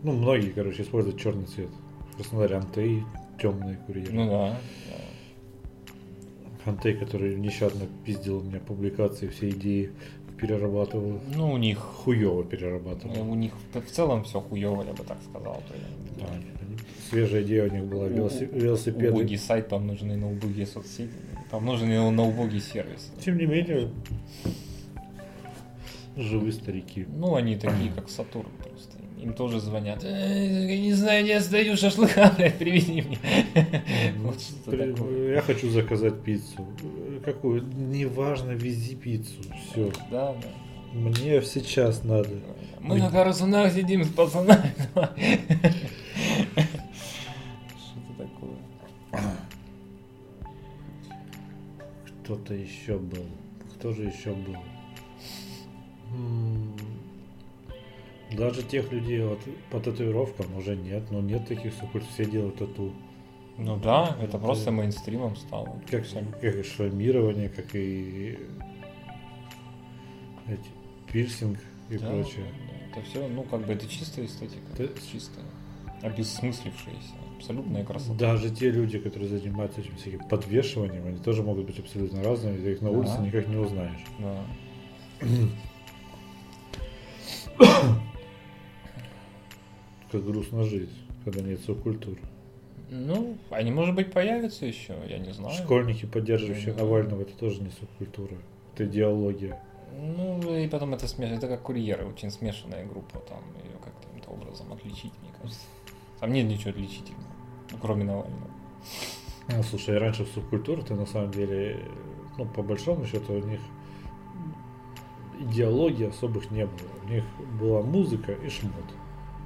ну, многие, короче, используют черный цвет. В Краснодаре Антей, темные курьеры. Ну да. Антей, который нещадно пиздил у меня публикации, все идеи перерабатывал. Ну, у них Хуево перерабатывал. у них в целом все хуево, я бы так сказал. Да, Свежая идея у них была велоси- велосипеды. Убогий сайт, там нужны на убогие соцсети, там нужны на убогий сервис. Тем не менее, живые старики. Ну, они такие, как Сатурн просто. Им тоже звонят. «Э, Я не знаю, не остаю шашлыка, блядь, привези мне. Вот что. Я хочу заказать пиццу. Какую? Неважно, вези пиццу. Все. Да, да. Мне сейчас надо. Мы на карусунах сидим с пацанами. Что-то такое. Кто-то еще был. Кто же еще был? Даже тех людей вот по татуировкам уже нет. Но нет таких, хоть все делают тату. Ну да, это просто мейнстримом стало. Как, как и шрамирование, как и эти, пирсинг и Да, прочее. да. Это все, ну, как бы это чистая эстетика. Ты- Чистая. Обессмыслившаяся. Абсолютная красота. Даже те люди, которые занимаются этим всяким подвешиванием, они тоже могут быть абсолютно разными, ты их на Да. улице никак не узнаешь. Да. Как грустно жить, когда нет субкультуры. Ну, они, может быть, появятся еще, я не знаю. Школьники, поддерживающие Да. Навального, это тоже не субкультура. Это идеология. Ну, и потом это смеш... это как курьеры, очень смешанная группа, там ее каким-то образом отличить, мне кажется. Там нет ничего отличительного, ну, кроме Навального. Ну, слушай, раньше в субкультуре-то на самом деле, ну, по большому счету, у них идеологии особых не было. У них была музыка и шмот.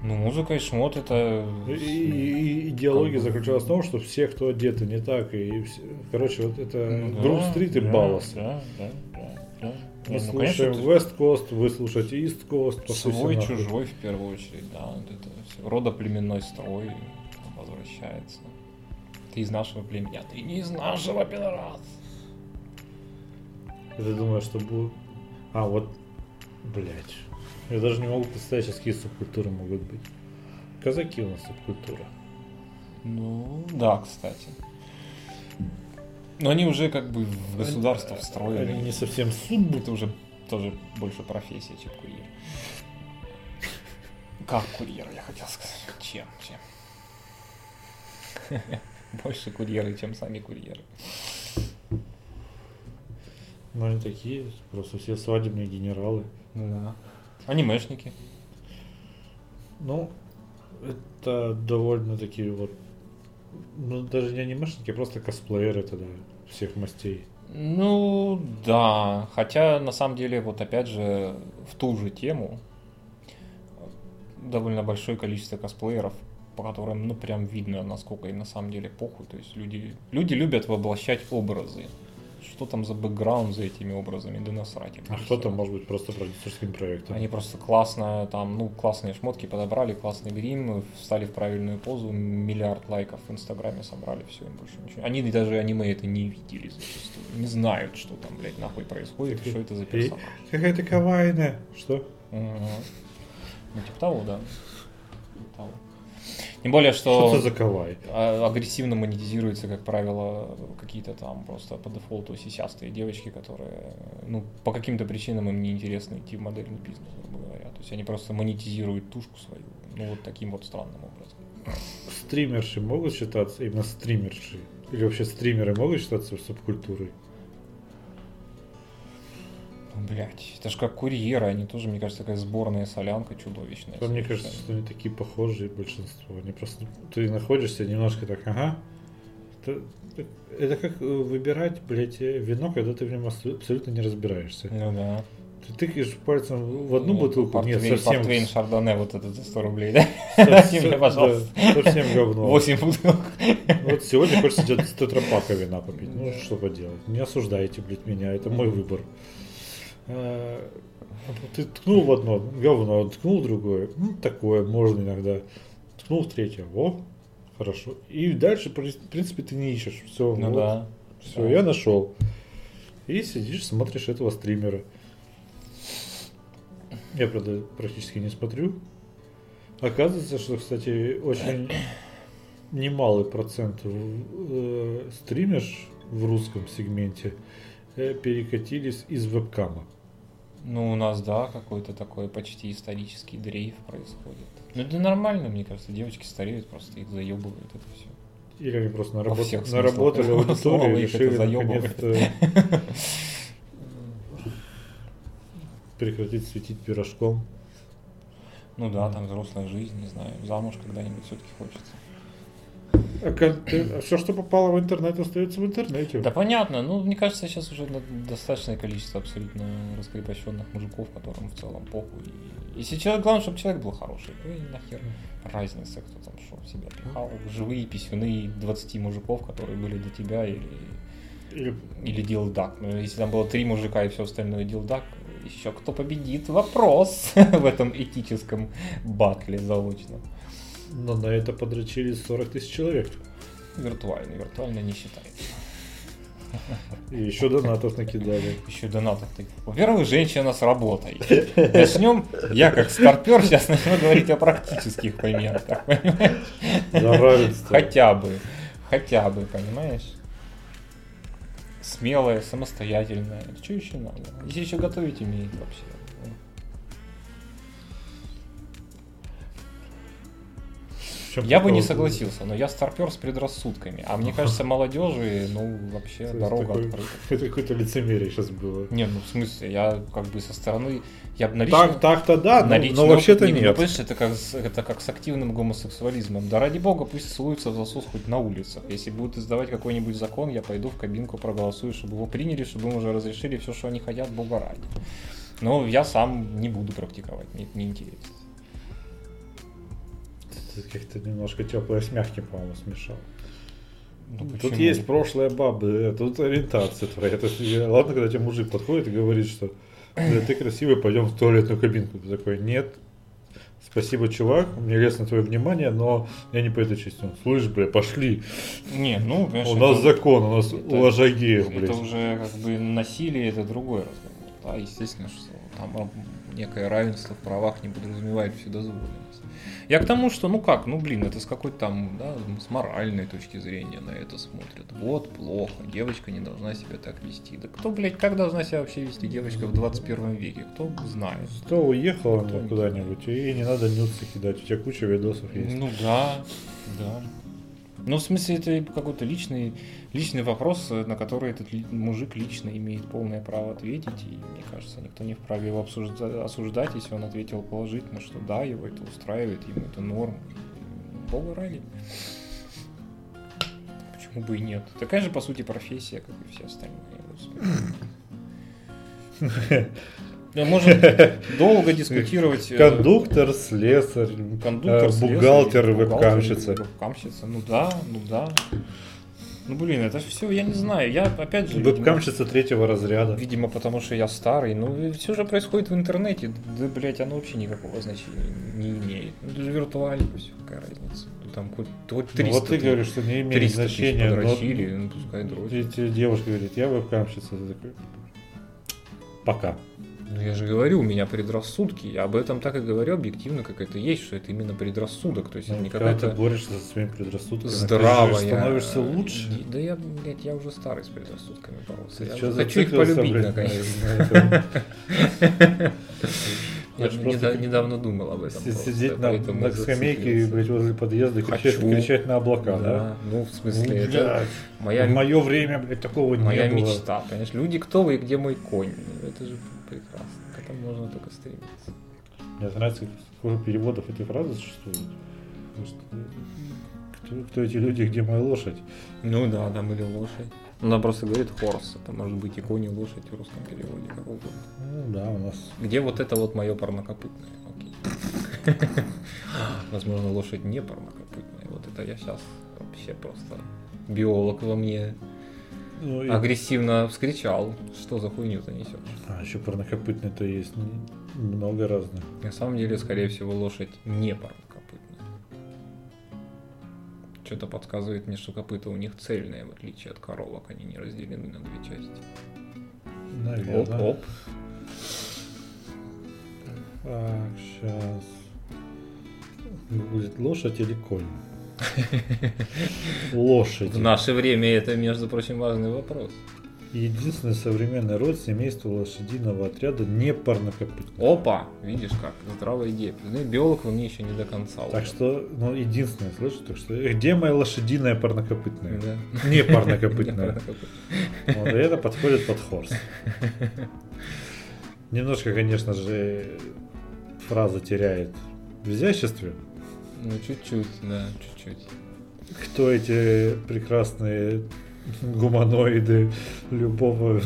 Ну, музыка и шмот это... И, и- и идеология Как заключалась в том, что все, кто одеты не так, и все- короче, вот это Ну да, Грув-стрит и да, Баллас. Да, да, да, да. Мы ну, конечно, слушаем это West Coast, вы слушаете East Coast. свой, чужой в первую очередь, да, вот это все. Родоплеменной строй возвращается. Ты из нашего племени, а ты не из нашего, пидорас. Ты думаешь, что будет... А, вот, блять. Я даже не могу представить сейчас, какие субкультуры могут быть. Казаки у нас субкультура. Ну, да, кстати. Но они уже как бы в государство Они встроены. не совсем суб. Это уже тоже больше профессия, чем курьер. Как курьер, я хотел сказать. Чем, чем? Больше курьеры, чем сами курьеры. Но они такие, просто все свадебные генералы. Да. Анимешники. Ну, это довольно-таки вот... Ну, даже не анимешники, а просто косплееры тогда всех мастей. Ну, да. Хотя, на самом деле, вот опять же, в ту же тему довольно большое количество косплееров, по которым, ну, прям видно, насколько им на самом деле похуй. То есть люди, люди любят воплощать образы. Что там за бэкграунд за этими образами, да насрать. А всё. может быть просто продюсерским проектом. Они просто классно, там, ну, классные шмотки подобрали, классный грим, встали в правильную позу, миллиард лайков в Инстаграме собрали, все, им больше ничего. Они даже аниме это не видели зачастую, не знают, что там, блядь, нахуй происходит, что это за персонаж. Какая-то кавайная. Что? Мгм. Ну, типа того, да. Тем более, Что что за кавай? а- агрессивно монетизируются, как правило, какие-то там просто по дефолту сисястые девочки, которые, ну, по каким-то причинам им не интересно идти в модельный бизнес, грубо говоря. То есть они просто монетизируют тушку свою, ну, вот таким вот странным образом. Стримерши могут считаться именно стримерши? Или вообще стримеры могут считаться субкультурой? Ну, Блять, это же как курьеры, они тоже, мне кажется, такая сборная солянка чудовищная. А Мне кажется, что они такие похожие большинство. Они просто ты находишься немножко так, ага. Это, это как э, выбирать, блядь, э, вино, когда ты в нем абсо- абсолютно не разбираешься. Ну да. Ты тыкаешь пальцем в одну Ну, бутылку, нет, портвейн, совсем, Портвейн Шардоне вот этот за 100 рублей, да? совсем- мне, пожалуйста. да, совсем говно. 8 бутылок. Вот сегодня хочется тетрапака вина попить. Ну, что поделать. Не осуждайте, блядь, меня. Это мой выбор. А, Ты ткнул в одно, говно, ткнул в другое. Ну, такое, можно иногда. Ткнул в третье. О, хорошо. И дальше, в принципе, ты не ищешь. Все, Ну да. Все, Да. я нашел. И сидишь, смотришь этого стримера. Я, правда, практически не смотрю. Оказывается, что, кстати, очень немалый процент э, стримерш в русском сегменте э, перекатились из вебкама. Ну, у нас, да, какой-то такой почти исторический дрейф происходит. Ну, это нормально, мне кажется, девочки стареют, просто их заебывают это все. Или они просто наработ- наработали аудиторию и решили наконец-то прекратить светить пирожком. Ну да, там взрослая жизнь, не знаю, замуж когда-нибудь все-таки хочется. А, все, что попало в интернет, остается в интернете. Да понятно, ну мне кажется, сейчас уже достаточное количество абсолютно раскрепощенных мужиков, которым в целом похуй. И Если человек, главное, чтобы человек был хороший, то и нахер разница, кто там что в себя пихал. Живые писюны 20 мужиков, которые были до тебя, или, Или или дилдак. Ну, если там было три мужика и все остальное дилдак, еще кто победит? Вопрос в этом этическом батле заочном. Но на это подрочили 40 тысяч человек. Виртуальный, виртуально не считается. И еще донатов накидали. Еще донатов. Во-первых, женщина с работой. Начнем, я как старпер сейчас начну говорить о практических примерах, понимаешь? Хотя бы. Хотя бы, понимаешь? Смелая, самостоятельная. Что еще надо? Если еще готовить умеет вообще. Чем Я бы не согласился, но я старпер с предрассудками. А мне кажется, молодежи, ну, вообще То есть дорога такой- открыта. Это какое-то лицемерие сейчас было. Не, ну в смысле, я как бы со стороны, я бы на личном- Так, так-то да, на но, но вообще-то не, нет. понимаешь, это как, с- это как с активным гомосексуализмом. Да ради бога, пусть целуются в засос хоть на улицах. Если будут издавать какой-нибудь закон, я пойду в кабинку проголосую, чтобы его приняли, чтобы им уже разрешили все, что они хотят, бога ради. Но я сам не буду практиковать, мне это неинтересно. Ты как-то немножко теплое с мягким, по-моему, смешал. Ну, Тут почему? есть прошлое бабы, а тут ориентация твоя. То есть, я- ладно, когда тебе мужик подходит и говорит, что «Да, ты красивый, пойдем в туалетную кабинку. Ты такой, нет, спасибо, чувак, мне лестно твое внимание, но я не по этой части. Он, Слышь, бля, пошли. Не, ну, понимаешь, У нас это- закон, у нас это- уважай геев, Это блядь. уже как бы насилие, это другой разговор. Да, естественно, что там некое равенство в правах не подразумевает вседозволенность. Я к тому, что, ну как, ну блин, это с какой-то там, да, с моральной точки зрения на это смотрят. Вот, плохо, девочка не должна себя так вести. Да кто, блядь, как должна себя вообще вести девочка в 21 веке? Кто знает? Что уехала Кто не куда-нибудь, и не надо нюцы кидать, у тебя куча видосов есть. Ну да, да. Ну, в смысле, это какой-то личный, личный вопрос, на который этот мужик лично имеет полное право ответить. И мне кажется, никто не вправе его обсужда- осуждать, если он ответил положительно, что да, его это устраивает, ему это норм. Бога ради. Почему бы и нет? Такая же, по сути, профессия, как и все остальные. Да, Можно долго дискутировать. э, Кондуктор, слесарь, Кондуктор, э, бухгалтер, вебкамщица. Вебкамщица, ну да, ну да. Ну блин, это все, я не знаю. Я опять же. Вебкамщица третьего разряда. Видимо, потому что я старый. Ну, все же происходит в интернете. Да, блядь, оно вообще никакого значения не имеет. Ну, это же виртуально все, какая разница. Ну, там хоть, хоть 300 Ну, вот ты говоришь, что не имеет 300 тысяч значения. но подрочили, ну, пускай дрочат. девушка говорит, я вебкамщица. Такой, пока. Ну, я же говорю, у меня предрассудки. Я об этом так и говорю объективно, как это есть, что это именно предрассудок. То есть это Ну, не когда ты борешься со своими предрассудками, ты здравая. же становишься лучше. Да я, блядь, я уже старый с предрассудками бороться. Ты Я хочу их полюбить, блин, наконец. Я Хочешь неда- просто недавно думал об этом. си- просто, Сидеть на, на и скамейке, блядь, возле подъезда, кричать, Хочу. кричать на облака, да? Да, ну, в Ну, смысле, это блядь, моя, в мое время, блядь, такого моя не было. мечта. Понимаешь, люди, кто вы и где мой конь? Ну, Это же прекрасно. К этому можно только стремиться. Мне нравится, сколько переводов этой фразы существует. Что, Кто, кто эти люди, где моя лошадь? Ну да, там или лошадь. Она просто говорит хорс. Это может быть и конь, и лошадь в русском переводе, как угодно. Ну да, у нас Где вот это вот мое парнокопытное? Окей. Возможно, лошадь не парнокопытная. Вот это я сейчас вообще просто биолог во мне ну, и- агрессивно вскричал. Что за хуйню ты несешь? А, еще парнокопытные-то есть н- много разных. На самом деле, скорее всего, лошадь не парнокопытная. Что-то подсказывает мне, что копыта у них цельные, в отличие от коровок. Они не разделены на две части. Наверное. Оп-оп. Так, сейчас. Будет лошадь или конь? Лошадь. В наше время это, между прочим, важный вопрос. Единственный современный род семейства лошадиного отряда не парнокопытный. Опа! Видишь как? Здравая идея. Ну, биолог во мне еще не до конца. Так уже. что, ну, единственное, слышишь, так что, где моя лошадиная парнокопытная? Да. Не парнокопытная. парнокопытная. Вот, и это подходит под хорс. Немножко, конечно же, фраза теряет в изяществе. Ну, чуть-чуть, да, чуть-чуть. Кто эти прекрасные гуманоиды любого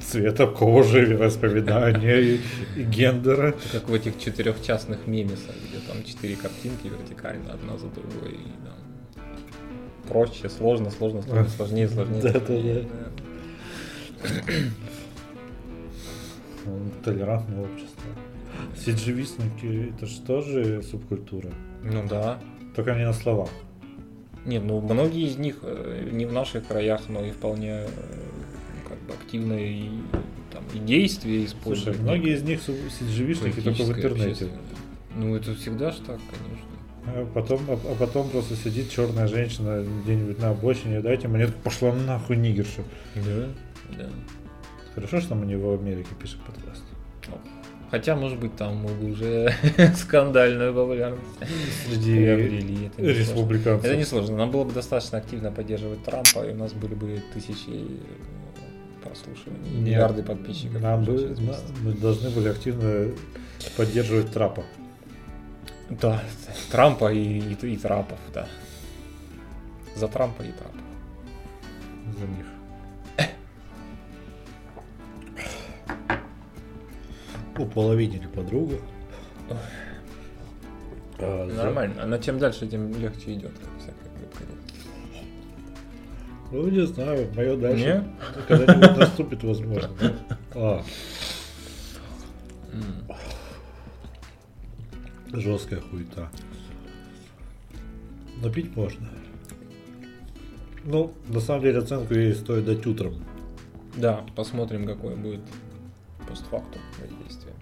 цвета кожи, вероисповедания и, гендера. Как в этих четырех частных мемесах, где там четыре картинки вертикально, одна за другой. И, там, проще, сложно, сложно, сложно, сложнее, сложнее. Да-да-да. сложнее, Ну, Толерантное общество. Сиджевистники это же тоже субкультура. Ну да. Только не на словах. Нет, ну многие из них э, не в наших краях, но и вполне э, как бы активно и там и действия Слушай, используют. многие из них сиджевишники только в интернете. Ну это всегда ж так, конечно. А потом, а, а потом просто сидит черная женщина где-нибудь на обочине, дайте монетку, пошла нахуй нигерша. Да, да. Хорошо, что мы не в Америке пишем подкаст. Хотя, может быть, там мы бы уже скандальную популярность Среди приобрели. Это республиканцев. Это не сложно. Нам было бы достаточно активно поддерживать Трампа, и у нас были бы тысячи э, прослушиваний, Нет. миллиарды подписчиков. Нам бы, мы должны были активно поддерживать трапа. Да, Трампа и, и, и Трапов, да. За Трампа и Трапов. за них. Уполовинили подругу. А, за- Нормально. Она чем дальше, тем легче идет. как всякая. Ну, не знаю, мое дальше. Когда-нибудь наступит, возможно. А, жесткая хуета. Но пить можно. Ну, на самом деле оценку ей стоит дать утром. Да, посмотрим, какое будет постфактум воздействие.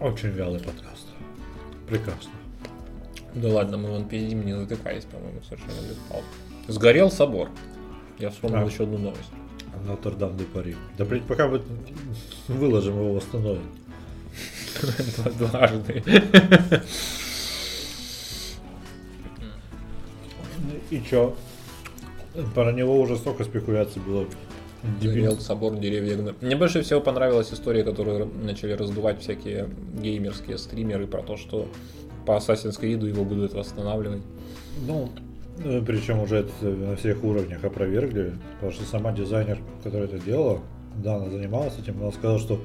Очень вялый подкаст. Прекрасно. Да ладно, мы вон пиздим, не затыкались, по-моему, совершенно без пауз. Сгорел собор. Я вспомнил А. еще одну новость. Нотр-Дам де Пари. Да, блядь, пока мы выложим его, восстановим. Дважды. И чё? Про него уже столько спекуляций было. Горел собор деревья. гна- Мне больше всего понравилась история, которую начали раздувать всякие геймерские стримеры про то, что по Assassin's Creed его будут восстанавливать. Ну, причем уже это на всех уровнях опровергли, потому что сама дизайнер, которая это делала, да, она занималась этим, но она сказала, что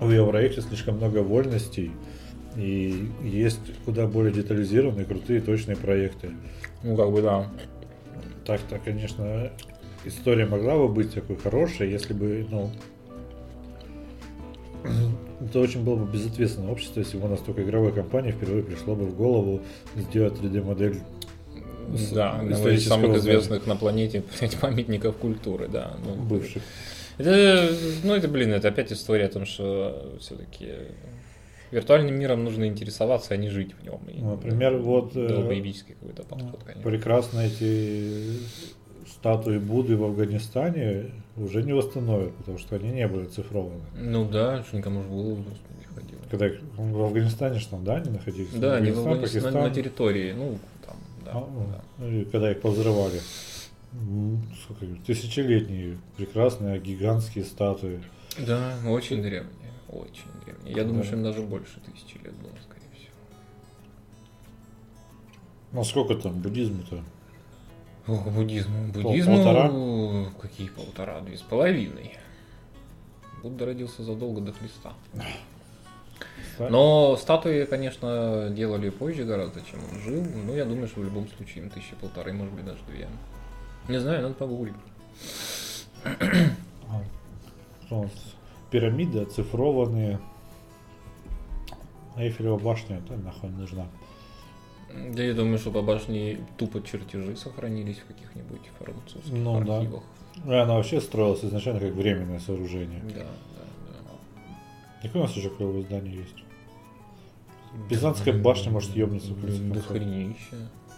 в ее проекте слишком много вольностей, и есть куда более детализированные, крутые, точные проекты. Ну, как бы да. Так-то, конечно, история могла бы быть такой хорошей, если бы, ну, это очень было бы безответственное общество, если бы у нас только игровой компании впервые пришло бы в голову сделать 3D-модель с- Да, одного из исторического самых здания. известных на планете памятников культуры, да. Ну, бывших. Это, ну, это, блин, это опять история о том, что все-таки виртуальным миром нужно интересоваться, а не жить в нем. И, Ну, Например, вот э, долбоебический какой-то подход, конечно. прекрасно эти статуи Будды в Афганистане уже не восстановят, потому что они не были цифрованы. Ну да, что никому же в голову не приходило. Когда их- в Афганистане что там, да, они находились? Да, не в Афганистан, Афганистане, на, Пакистан. на территории, ну, там, да. А, да. ну, и когда их повзрывали. Сколько тысячелетние, прекрасные, гигантские статуи. Да, очень древние, очень древние. Я думаю, что им даже больше тысячи лет было, скорее всего. Ну сколько там буддизму-то? Ох, буддизму. Буддизму... полтора? Какие полтора? Две с половиной. Будда родился задолго до Христа. Но статуи, конечно, делали позже гораздо, чем он жил. Но я думаю, что в любом случае им тысячи полторы, может быть, даже две. Не знаю, надо погуглить. Пирамиды оцифрованные. Эйфелева башня, да, нахуй нужна. Да я думаю, что по башне тупо чертежи сохранились в каких-нибудь французских Ну да. архивах. И Она вообще строилась изначально как временное сооружение. Да, да, Какое у нас еще клевое здание есть? Пизанская башня, может, ёбнется. Да концов. хренища.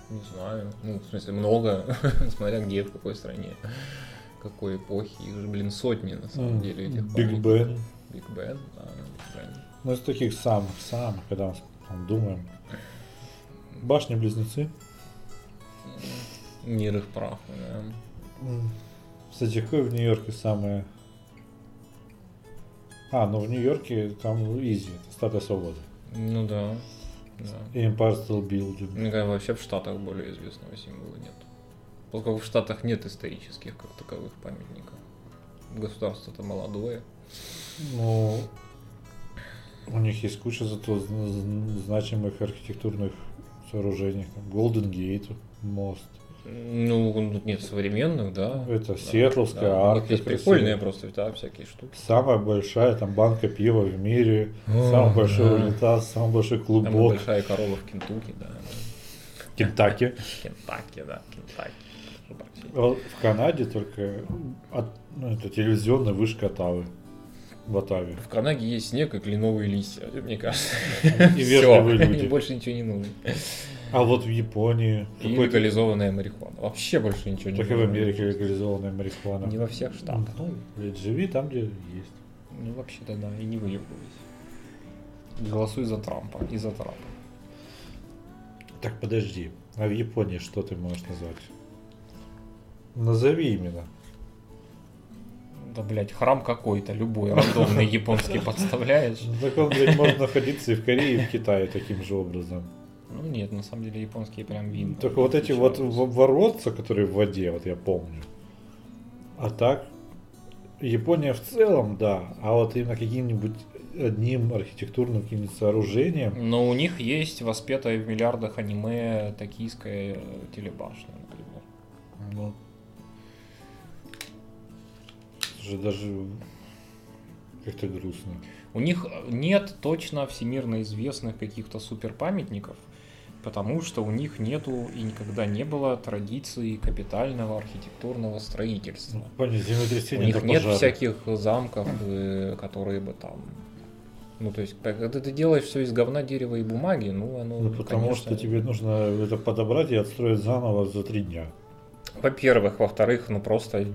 Не знаю. Ну, в смысле, много, смотря где, в какой стране, какой эпохи. Их же, блин, сотни, на самом М, деле, этих Биг. Бен. Биг Бен, да. Ну, из таких самых, самых, когда мы там думаем. Башни-близнецы. Мир их праху, да. М. Кстати, какое в Нью-Йорке самое... А, ну в Нью-Йорке там Изи, статуя свободы. Ну да, да. И Empire State Building. Мне кажется, вообще в Штатах более известного символа нет. Поскольку в Штатах нет исторических как таковых памятников. Государство-то молодое. Ну, у них есть куча зато зн- зн- значимых архитектурных сооружений. Golden Gate, мост. Ну, нет современных, да. Это Да, Сиэтлская да. Арка есть прикольные просто, да, всякие штуки. Самая большая там банка пива в мире, О, самый большой да. унитаз, самый большой клубок. большая корова в Кентукки, да. Кентаки. Кентаки, да, Кентаки. В Канаде только от- ну, это телевизионная вышка Тавы. в Атаве. В Канаге есть снег и кленовые листья, мне кажется. И вежливые люди. Больше ничего не нужно. А вот в Японии... И какой-то- легализованная марихуана. Вообще больше ничего не Так и в. Америке легализованная марихуана. Не во всех штатах. Ну, блядь, живи там, где есть. Ну, вообще-то, да, и не выебывайся. Голосуй за Трампа и за Трампа. Так, подожди. А в Японии что ты можешь назвать? Назови именно. Да, блядь, храм какой-то, любой, рандомный японский подставляешь. Ну, Так он, блядь, может находиться и в Корее, и в Китае таким же образом. Ну нет, на самом деле японские прям видно. Только вот эти вот воротца, которые в воде, вот я помню. А так, Япония в целом, да. А вот именно каким-нибудь одним архитектурным каким-нибудь сооружением. Но у них есть воспетая в миллиардах аниме токийская телебашня, например. Ну, же даже как-то грустно. У них нет точно всемирно известных каких-то супер памятников, потому что у них нету и никогда не было традиции капитального архитектурного строительства. Ну, У них нет пожары. всяких замков, э, которые бы там. Ну, то есть, когда ты делаешь все из говна, дерева и бумаги, ну, оно. Ну, потому конечно, что тебе нужно это подобрать и отстроить заново за три дня. Во-первых, во-вторых, ну просто.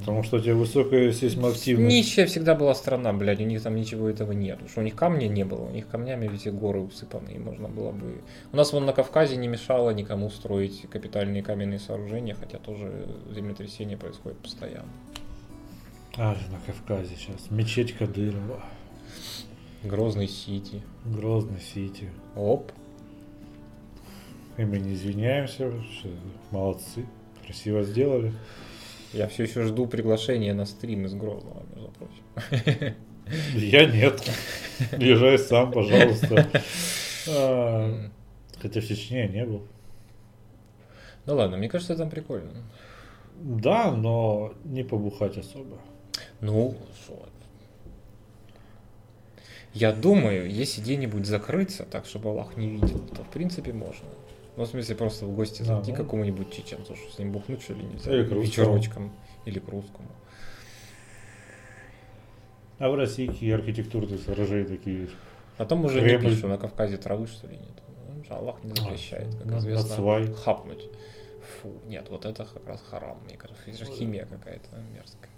Потому что у тебя высокая сейсмоактивность. Нищая всегда была страна, блядь, у них там ничего этого нет. Что у них камня не было, у них камнями все горы усыпаны, и можно было бы... У нас вон на Кавказе не мешало никому строить капитальные каменные сооружения, хотя тоже землетрясения происходят постоянно. А, на Кавказе сейчас. Мечеть Кадырова. Грозный Сити. Грозный Сити. Оп. И мы не извиняемся. Молодцы. Красиво сделали. Я все еще жду приглашения на стрим из Грозного, между прочим. Я нет. Езжай сам, пожалуйста. А, Хотя в Чечне я не был. Ну ладно, мне кажется, там прикольно. Да, но не побухать особо. Ну, что? Я думаю, если где-нибудь закрыться, так, чтобы Аллах не видел, то в принципе можно. Ну, в смысле, просто в гости Да, зайти ну. к какому-нибудь чеченцу, что с ним бухнуть, что ли, нельзя. Или к русскому. Вечерочком. Или к русскому. А в России какие архитектурные сооружения такие? А там уже Кремль. не пишут, что на Кавказе травы, что ли, нет. Ну, Аллах не запрещает, как на- известно, нацвай. хапнуть. Фу, нет, вот это как раз харам, мне кажется. Это же химия какая-то мерзкая.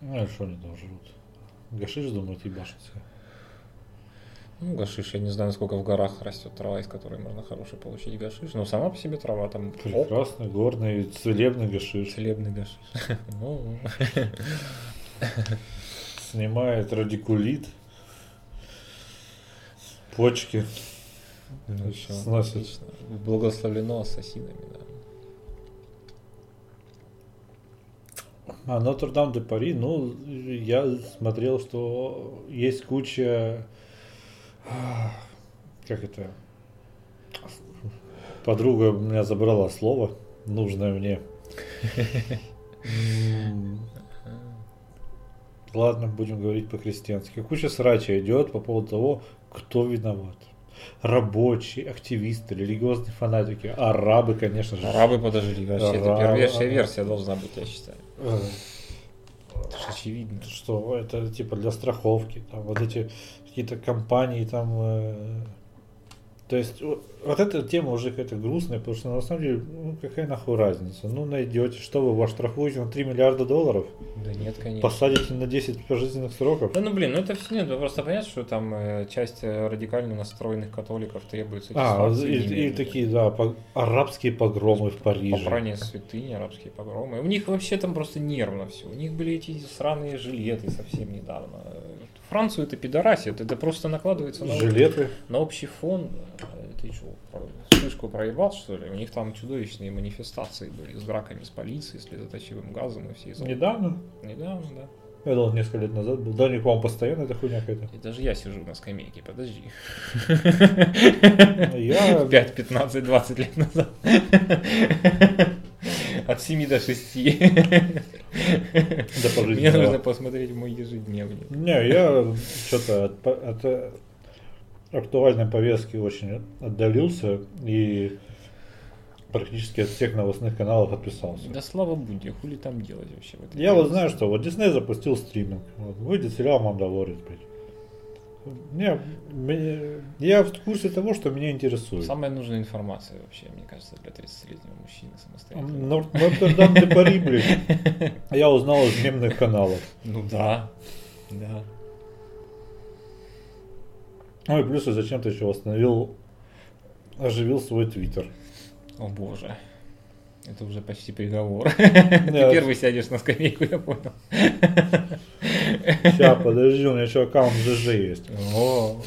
Ну, а что они там жрут? Гашиш, думают, ебашится. Ну, гашиш, я не знаю, насколько в горах растет трава, из которой можно хороший получить гашиш. Но сама по себе трава там Прекрасный, горный, целебный гашиш. целебный гашиш. Ну, Снимает радикулит. Почки. ну, Сносит. отлично. Благословлено ассасинами, да. А Нотр-Дам де Пари, ну, я смотрел, что есть куча... Как это? Подруга у меня забрала слово, нужное мне. Ладно, будем говорить по-христиански. Куча срача идет по поводу того, кто виноват. Рабочие, активисты, религиозные фанатики, арабы, конечно же. Арабы подожди, вообще, это Арабы. первейшая версия должна быть, я считаю. Э, очевидно. что это типа для страховки, там вот эти какие-то компании там. То есть вот эта тема уже какая-то грустная, потому что на самом деле, ну какая нахуй разница? Ну найдете, что вы вас штрафуете на 3 миллиарда долларов, Да нет, конечно. посадите на 10 пожизненных сроков. Да ну блин, ну это все нет, ну, просто понятно, что там э, часть э, радикально настроенных католиков требует А, и, и немедленной. такие, да, по- арабские погромы в Париже. Попрание святыни, арабские погромы. У них вообще там просто нервно все. У них были эти сраные жилеты совсем недавно. Францию это пидорасит, это просто накладывается на, Жилеты. на общий фон. Ты что, вспышку проебал, что ли? У них там чудовищные манифестации были с драками с полицией, слезоточивым газом и все из Недавно. Недавно, да. Я думал, несколько лет назад был. Да, не по-моему, постоянно эта хуйня какая-то. И даже я сижу на скамейке, подожди. Я 5, 15, 20 лет назад. От 7 до 6. до Мне нужно посмотреть мой ежедневник. Не, я что-то от, от, э, актуальной повестки очень отдалился и практически от всех новостных каналов отписался. Да слава богу, хули там делать вообще? Я вот знаю, что вот Дисней запустил стриминг. Вот, выйдет сериал Мандалорец, блядь. Не, мне- я в курсе того, что меня интересует. Самая нужная информация вообще, мне кажется, для 30-летнего мужчины самостоятельно. Нотр-Дам де Пари, блядь. Я узнал из мемных каналов. Ну да, да. Ну и плюс я зачем-то еще восстановил, оживил свой твиттер. О боже. Это уже почти приговор. Ты первый сядешь на скамейку, я понял. Сейчас, подожди, у меня еще аккаунт ЖЖ есть, О,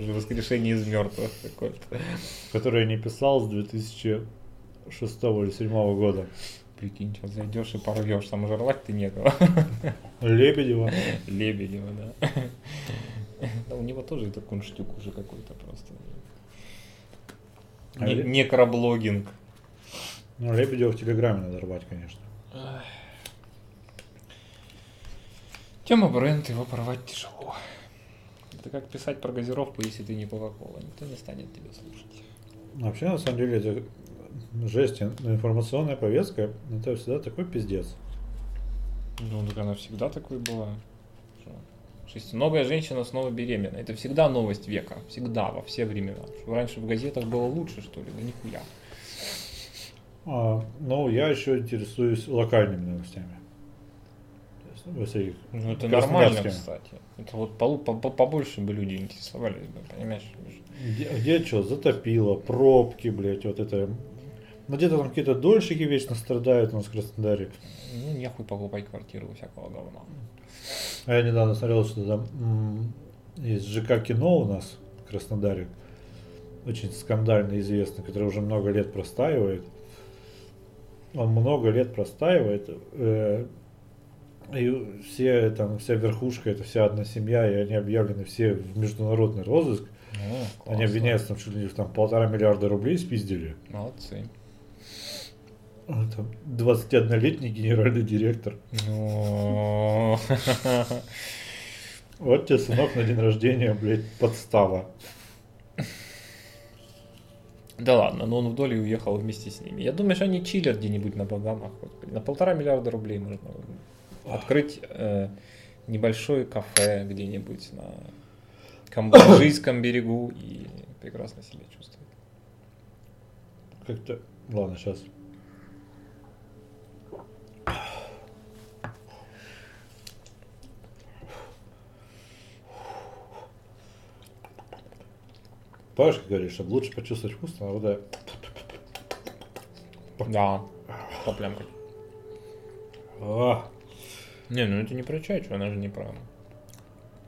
воскрешение из мертвых какое-то. который я не писал с 2006 или 2007 года. Прикинь, сейчас зайдешь и порвешь, там уже ты некого. Лебедева. Лебедева, да. Да у него тоже это кунштюк уже какой-то просто. А Не- Некроблогинг. Ну, Лебедева в Телеграме надо рвать, конечно. Тема бренд, его порвать тяжело. Это как писать про газировку, если ты не Кока-Кола. Никто не станет тебя слушать. Вообще, на самом деле, это жесть, ин- информационная повестка, это всегда такой пиздец. Ну, так она всегда такой была. Шестиногая женщина снова беременна. Это всегда новость века. Всегда, во все времена. Что раньше в газетах было лучше, что ли? Да нихуя. А, ну, я еще интересуюсь локальными новостями. Есть, ну, это нормально, кстати. Это вот по- по- побольше бы люди интересовались бы, понимаешь? Где, где что, затопило, пробки, блядь, вот это. Ну, где-то там какие-то дольщики вечно страдают у нас в Краснодаре. Ну, нехуй покупать квартиру всякого говна. А я недавно смотрел, что там есть ЖК Кино у нас в Краснодаре. Очень скандально известный, который уже много лет простаивает. Он много лет простаивает. э, и все там, вся верхушка, это вся одна семья, и они объявлены все в международный розыск. Ну, Они обвиняются там чуть ли не там, полтора миллиарда рублей спиздили. Молодцы. Там 21-летний генеральный директор. Ну, Вот тебе, сынок, на день рождения, блядь, подстава. Да ладно, но он вдоль и уехал вместе с ними. Я думаю, что они чилят где-нибудь на Багамах. На полтора миллиарда рублей можно открыть э, небольшое кафе где-нибудь на Камбоджийском берегу и прекрасно себя чувствовать. Как-то... Ладно, сейчас. Помнишь, как говоришь, чтобы лучше почувствовать вкус, надо вода. Да, по. А, Не, ну это не про чай, что она же не про...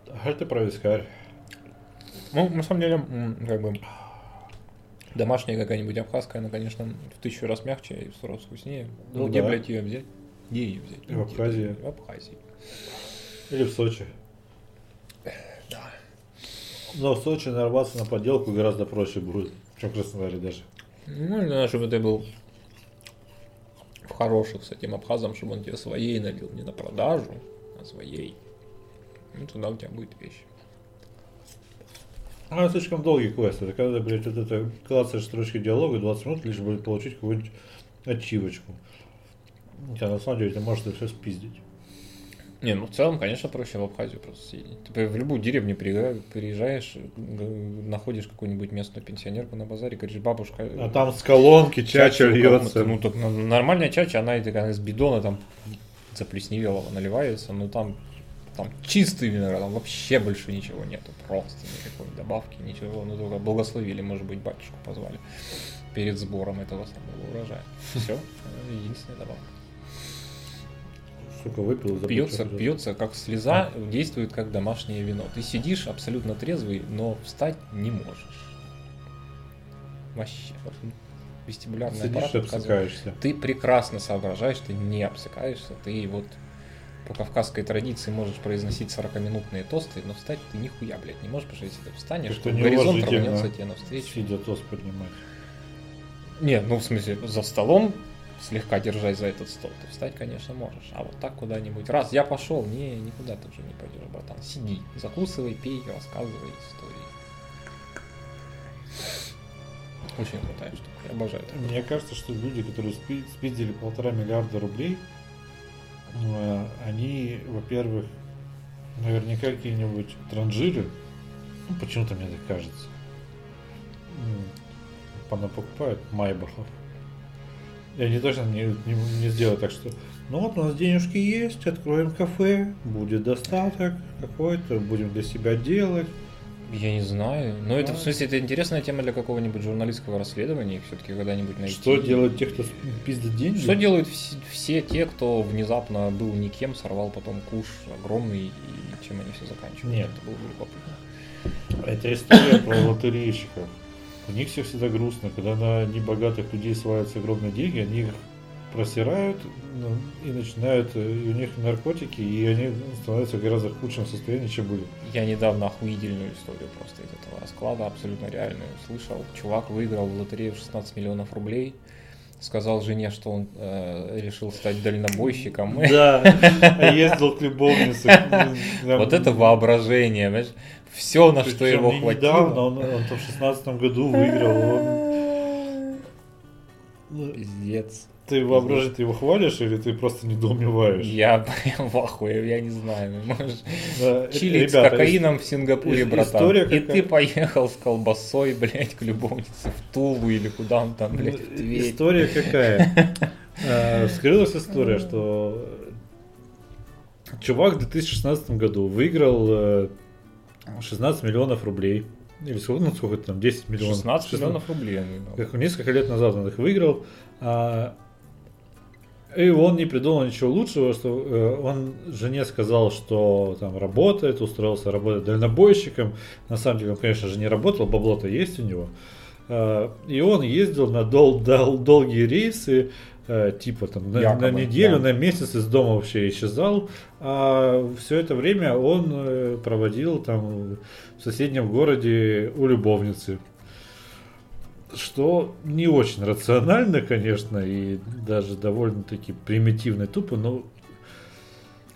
а это про вискарь. Ну, на самом деле, как бы, домашняя какая-нибудь абхазская, она, конечно, в тысячу раз мягче и в сто раз вкуснее. Ну, Ну где, да. блядь, ее взять? Где ее взять? В Абхазии. В Абхазии. Или в Сочи. Да. Но в Сочи нарваться на подделку гораздо проще будет, чем в Краснодаре даже. Ну, чтобы ты был хороших с этим абхазом, чтобы он тебе своей налил, не на продажу, а своей. Ну, тогда у тебя будет вещь. А слишком долгий квест. Это когда, блядь, вот это клацаешь строчки диалога 20 минут, лишь бы получить какую-нибудь ачивочку. Хотя на самом деле ты можешь это все спиздить. Не, ну в целом, конечно, проще в Абхазию просто съездить. Ты в любую деревню приезжаешь, находишь какую-нибудь местную пенсионерку на базаре, говоришь, бабушка... А там с колонки чача льется. кому-то». Ну, так н- нормальная чача, она такая из бидона там заплесневелого наливается, но там, там чистый виноград, там вообще больше ничего нету, просто никакой добавки, ничего, ну только благословили, может быть, батюшку позвали перед сбором этого самого урожая. Все, единственная добавка. Сука, выпил забыл, Пьется, пьется как слеза, действует как домашнее вино. Ты сидишь абсолютно трезвый, но встать не можешь. Вообще. Вестибулярный Сидишь аппарат обсыкаешься. Ты прекрасно соображаешь, ты не обсыкаешься, ты вот по кавказской традиции можешь произносить 40-минутные тосты, но встать ты нихуя, блядь, не можешь, потому что если ты встанешь, то горизонт рванется тебе навстречу. Сидя тост поднимать. Не, ну в смысле, за столом, слегка держась за этот стол, ты встать, конечно, можешь. А вот так куда-нибудь. Раз, я пошел, не, никуда ты уже не пойдешь, братан. Сиди, закусывай, пей, рассказывай истории. Очень крутая штука, я обожаю это. Мне кажется, что люди, которые спи- спиздили полтора миллиарда рублей, э, они, во-первых, наверняка какие-нибудь транжиры, ну, почему-то мне так кажется, м, пона покупают майбахов. И они точно не, не, не сделают так, что ну вот у нас денежки есть, откроем кафе, будет достаток какой-то, будем для себя делать. Я не знаю. Но это, в смысле, это интересная тема для какого-нибудь журналистского расследования, их все-таки когда-нибудь найти. Что делают те, кто пиздит деньги? Что делают все, все те, кто внезапно был никем, сорвал потом куш огромный, и чем они все заканчивают? Нет. Это было бы любопытно. Это история про лотерейщиков. У них все всегда грустно, когда на небогатых людей свалятся огромные деньги, они их просирают ну, и начинают, э, и у них наркотики, и они становятся в гораздо худшем состоянии, чем были. Я недавно охуительную историю просто из этого расклада, абсолютно реальную, слышал. Чувак выиграл в лотерею 16 миллионов рублей, сказал жене, что он э, решил стать дальнобойщиком. Да, ездил к любовнице. Вот это воображение, понимаешь? Все, на что Причем его не хватило. недавно, он, он в шестнадцатом году выиграл. он- ну, Пиздец. Ты воображаешь, ты его хвалишь или ты просто недоумеваешь? Я прям в ахуе, я не знаю. Можешь Да, чилить с ребята, кокаином в Сингапуре, ис- братан. история И какая- ты поехал с колбасой, блядь, к любовнице в Тулу или куда он там, блядь, в Тверь. Ну, История какая? Э, Вскрылась история, что чувак в 2016 году выиграл э, 16 миллионов рублей. Или сколько, ну сколько там, 10 миллионов. 16 миллионов рублей. Как несколько лет назад он их выиграл. а, и он не придумал ничего лучшего, что э, он жене сказал, что там работает, устроился работать дальнобойщиком. На самом деле он, конечно же, не работал, бабло-то есть у него. А, И он ездил на дол- дол- долгие рейсы, э, типа там на, Якобы, на неделю, да. на месяц из дома вообще исчезал. А все это время он э, проводил там в соседнем городе у любовницы. Что не очень рационально, конечно, и даже довольно-таки примитивно и тупо, но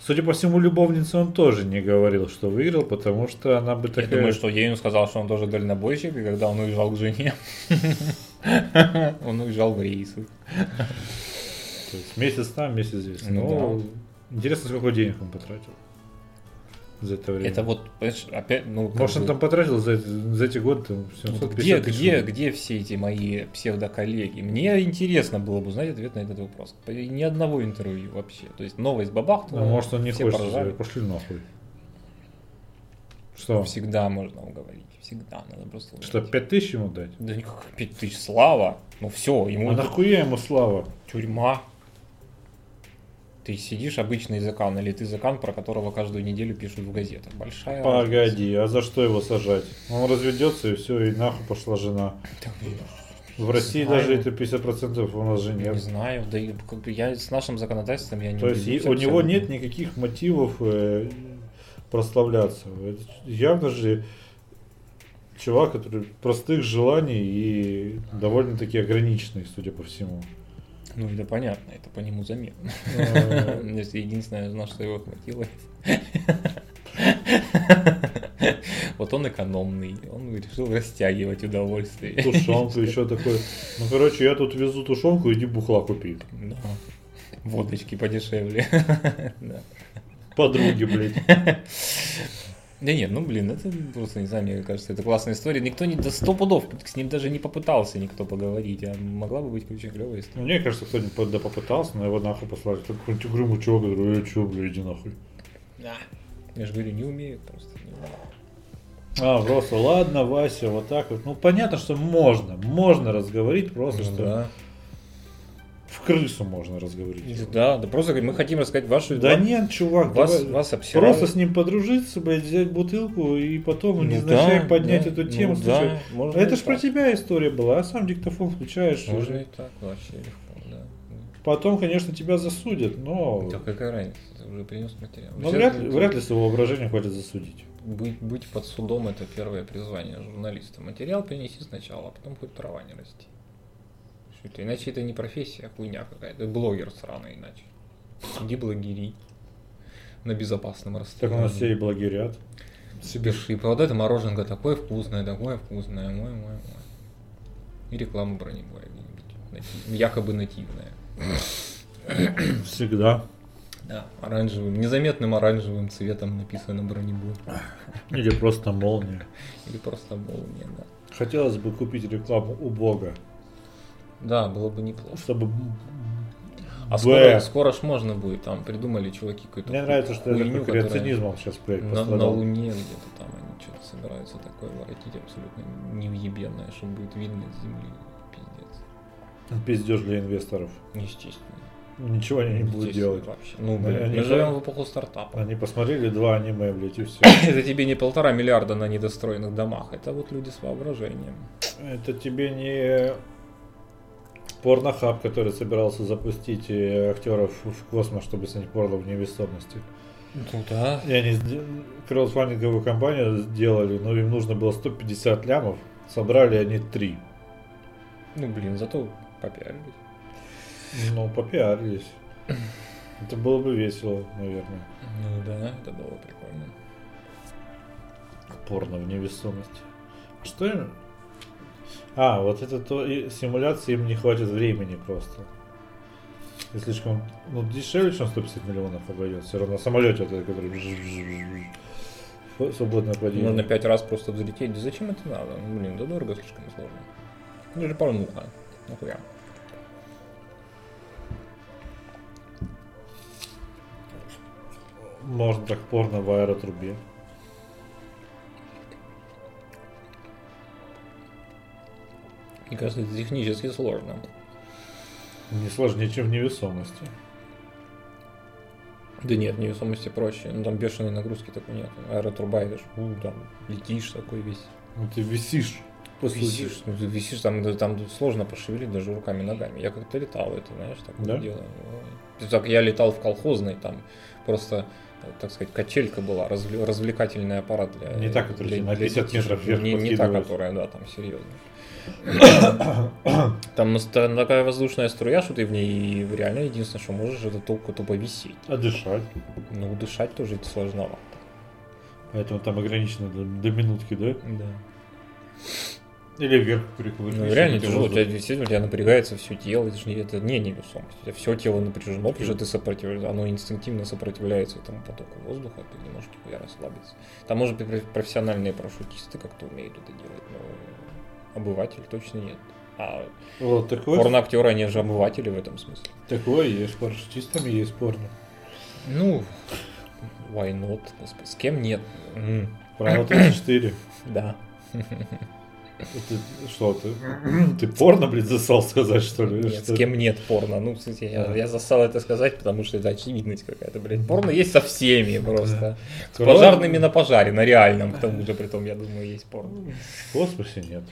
Судя по всему, любовнице он тоже не говорил, что выиграл, потому что она бы Я такая... думаю, что ей он сказал, что он тоже дальнобойщик, и когда он уезжал к жене, он уезжал в рейсы. То есть месяц там, месяц здесь. Ну Ну, интересно, сколько денег он потратил за это время. Это вот, опять, ну, Может, он бы- там потратил за, эти- за эти годы там, Вот 750 где, тысяч где, рублей. где все эти мои псевдоколлеги? Мне интересно было бы узнать ответ на этот вопрос. Ни одного интервью вообще. То есть новость бабахнула. А может, он не хочет, пошли нахуй. Что? Всегда можно уговорить. Всегда надо просто Что, уговорить. 5 тысяч ему дать? Да никак, пять тысяч слава. Ну все, ему А нахуя ему слава? тюрьма. Ты сидишь обычный языкан, или ты языкан, про которого каждую неделю пишут в газетах. Большая разница. Погоди, а за что его сажать? Он разведется и все, и нахуй пошла жена. Блин, В России знаю. даже это 50% у нас же Я не нет. знаю, да и как бы я с нашим законодательством я не То есть у него нет никаких мотивов э, прославляться. Это явно же чувак, который простых желаний и довольно-таки ограниченный, судя по всему. Ну, это понятно, это по нему заметно. Э, Единственное, на что его хватило. Вот он экономный, он решил растягивать удовольствие. Тушенку еще такой. Ну, короче, я тут везу тушенку, иди бухла купи. Да. Водочки подешевле. Да. Подруги, блядь. Да нет, ну блин, это просто, не знаю, мне кажется, это классная история. Никто не до сто пудов, с ним даже не попытался никто поговорить, а могла бы быть очень клевая история. Мне кажется, кто-нибудь да попытался, но его нахуй послали. Какой-нибудь угрюмый чувак, который, э, чё, блядь, иди нахуй. Я же говорю, не умеют просто. не. А, просто, ладно, Вася, вот так вот. Ну, понятно, что можно, можно разговорить, просто, Ну что да. В крысу можно разговорить. Да, да просто мы хотим рассказать вашу... Да нет, чувак, вас, давай вас обсирают. просто с ним подружиться, блядь, взять бутылку и потом Ну невзначай да, поднять да, эту ну тему. да, слушай, можно это ж про тебя история была, а сам диктофон включаешь. Можно и так, вообще легко, да. Потом, конечно, тебя засудят, но, Да какая разница, ты уже принес материал. но вряд, ли, вряд ли своего воображения хватит засудить. Быть, быть под судом это первое призвание журналиста. Материал принеси сначала, а потом хоть трава не расти. Это? Иначе это не профессия, а хуйня какая-то. Блогер сраный иначе. Иди блогери. На безопасном Так у расстоянии. нас все и благирят. Себе вот это мороженка такое вкусное, такое вкусное. Мой, мой, мой. И реклама бронебоя где-нибудь. Якобы нативная. Всегда. Да, оранжевым, незаметным оранжевым цветом написано бронебой. Или просто молния. Или просто молния, да. Хотелось бы купить рекламу у Бога, Да, было бы неплохо. чтобы... А скоро, скоро ж можно будет, там придумали чуваки какую-то Мне нравится, что это хуйню, такой которая креационизмом сейчас проект на, на. Луне где-то там они что-то собираются такое воротить абсолютно невъебенное, что будет видно с Земли. Пиздец. Пиздеж для инвесторов. Естественно. Ничего они не будут делать. Вообще. Ну, блин, они мы живем в эпоху стартапа. Они посмотрели два аниме, блядь, и все. Это тебе не полтора миллиарда на недостроенных домах, это вот люди с воображением. Это тебе не порнохаб, который собирался запустить э, актеров в космос, чтобы снять порно в невесомости. Ну да. И они краудфандинговую компанию сделали, но им нужно было 150 лямов, собрали они 3. Ну блин, зато попиарились. Ну, попиарились. Это было бы весело, наверное. Ну да, это было прикольно. Порно в невесомости. Что им? А, вот это то и симуляции им не хватит времени просто. И слишком, ну, дешевле, чем 150 миллионов обойдется. Все равно самолет этот, который бжж-бжж-бжж. Ф- свободное падение. Можно пять раз просто взлететь. Да зачем это надо? Ну, блин, да дорого слишком сложно. Ну же порнуха. Нахуя. Можно так порно в аэротрубе. Мне кажется, это технически сложно. Не сложнее, чем в невесомости. Да нет, в невесомости проще. Ну там бешеной нагрузки такой нет. Аэротруба идешь, у, там летишь такой весь. Ну, ты висишь. По сути. Висишь, ну, ты висишь, там, там сложно пошевелить даже руками, ногами. Я как-то летал, это, знаешь, такое Да? дело. Ну, Так я летал в колхозной, там просто, так сказать, качелька была, развле- развлекательный аппарат для... Не та, которая для- на для 50 детишек. метров вверх Не, не та, которая, да, там серьезно. Там такая воздушная струя, что ты в ней реально единственное, что можешь, это только тупо висеть. А дышать. Ну, дышать тоже сложновато. Поэтому там ограничено до, до минутки, да? Да. Или вверх прикрутить. Ну, реально тяжело, у тебя действительно у тебя напрягается все тело, это же не, это не невесомость. У тебя все тело напряжено, потому что ты сопротивляешься, оно инстинктивно сопротивляется этому потоку воздуха, ты не можешь нихуя расслабиться. Там, может быть, проф- профессиональные парашютисты как-то умеют это делать, но обыватель точно нет. А Вот такое, порноактеры, они же обыватели в этом смысле. такое есть. С парашютистами есть порно. Ну, why not? Господи, с кем нет? М, Право 34. Да. Это что ты? Ты порно, блядь, засал сказать, что ли? Нет, Что? с кем нет порно. Ну, кстати, я, я засал это сказать, потому что это очевидность какая-то, блядь. Порно есть со всеми просто. С пожарными на пожаре, на реальном, к тому же, при том, я думаю, есть порно. В космосе нет.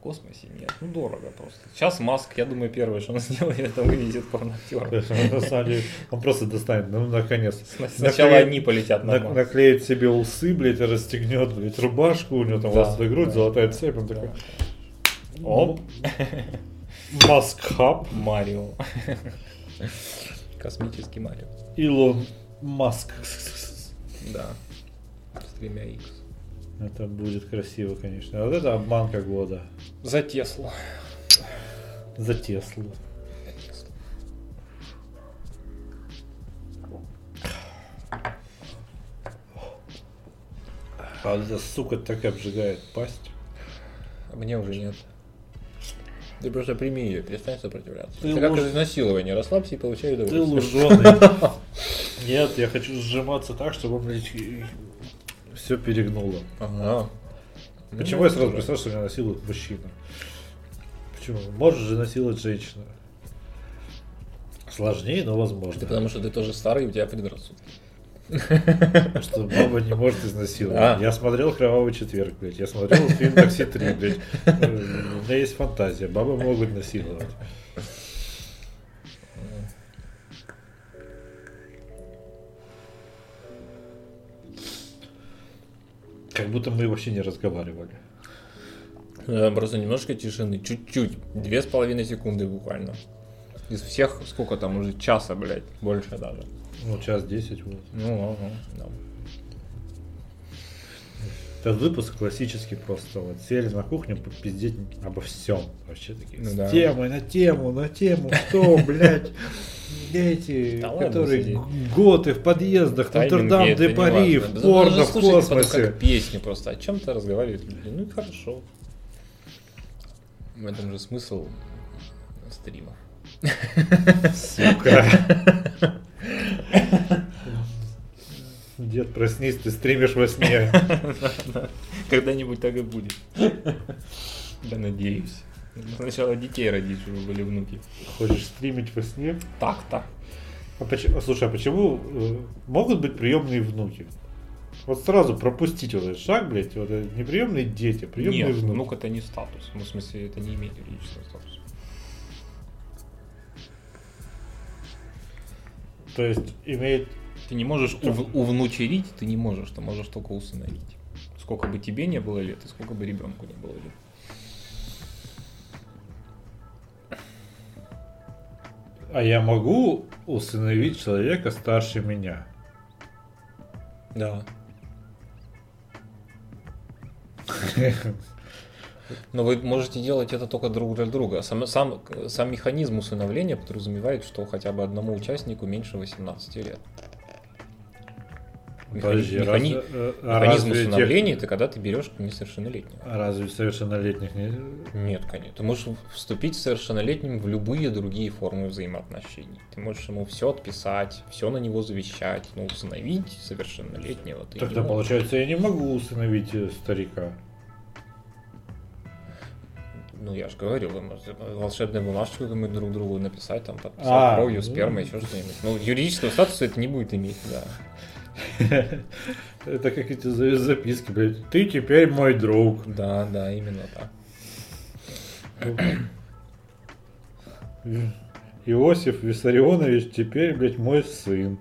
В космосе нет, ну дорого просто. Сейчас Маск, я думаю, первое, что он сделает, это вывезет порноактера. он, на самом деле, он просто достанет, ну, наконец. Сначала они полетят на наклеит себе усы, блядь, расстегнет, блядь, рубашку, у него там волосатая грудь, золотая цепь, он такой, Оп. Маскхаб, Марио. Космический Марио. Илон Маск. Да. С тремя Х. Это будет красиво, конечно. А вот это обманка года. За Теслу. За Теслу. А эта сука так обжигает пасть. А Мне уже нет. Ты просто прими ее, перестань сопротивляться. Ты это как луж- изнасилование. Расслабься и получай Ты удовольствие. луженый. Нет, я хочу сжиматься так, чтобы, все перегнуло. Ага. Почему Ну, я сразу представил, что меня насилует мужчина? Почему? Можешь же насиловать женщину. Сложнее, но Ты возможно. потому что ты тоже старый, у тебя предрассудки. Что баба не может изнасиловать. А. Я смотрел «Кровавый четверг», блядь. Я смотрел фильм «Такси 3», блядь. У меня есть фантазия. Бабы могут насиловать. Как будто мы вообще не разговаривали. Э, Просто немножко тишины, чуть-чуть, две с половиной секунды буквально. Из всех, сколько там уже, часа, блядь, больше даже. Ну, час десять вот. Ну, ага, да. Этот выпуск классический просто. Вот сели на кухню попиздеть обо всем. Вообще такие. Ну с да. темой, на тему, на тему. Что, блядь? Эти, которые готы в подъездах, Нотр-Дам де Пари, в порно, в потом космосе. как песню просто. О чем-то разговаривают люди. Ну и хорошо. В этом же смысл стримов. Сука. Дед, проснись, ты стримишь во сне. Когда-нибудь так и будет. Да, надеюсь. Сначала детей родить, чтобы были внуки. Хочешь стримить во сне? Так-то. А почему, слушай, а почему э, могут быть приемные внуки? Вот сразу пропустить вот этот шаг, блядь, вот это не приемные дети, а приемные Нет, внуки. внук это не статус. Ну, в смысле, это не имеет юридического статуса. То есть имеет... Ты не можешь ув- увнучерить, ты не можешь, ты можешь только усыновить. Сколько бы тебе не было лет, и сколько бы ребенку не было лет. А я могу усыновить человека старше меня? Да. Но вы можете делать это только друг для друга. Сам, сам, сам механизм усыновления подразумевает, что хотя бы одному участнику меньше 18 лет. Подожди, механи- раз- э, а Механизм разве тех- усыновления это когда ты берешь несовершеннолетнего. а разве совершеннолетних не... Нет, конечно. Ты можешь вступить с совершеннолетним в любые другие формы взаимоотношений. Ты можешь ему все отписать, все на него завещать, но усыновить совершеннолетнего ты Тогда получается я не могу усыновить э, старика. Ну, я же говорил, вы можете волшебную бумажечку мы друг другу написать, там, подписать А, кровью, ну. спермой, еще что-нибудь. Ну, юридического статуса это не будет иметь, да. Это как эти за- записки, блядь. Ты теперь мой друг. Да, да, именно так. Иосиф Виссарионович теперь, блядь, мой сын.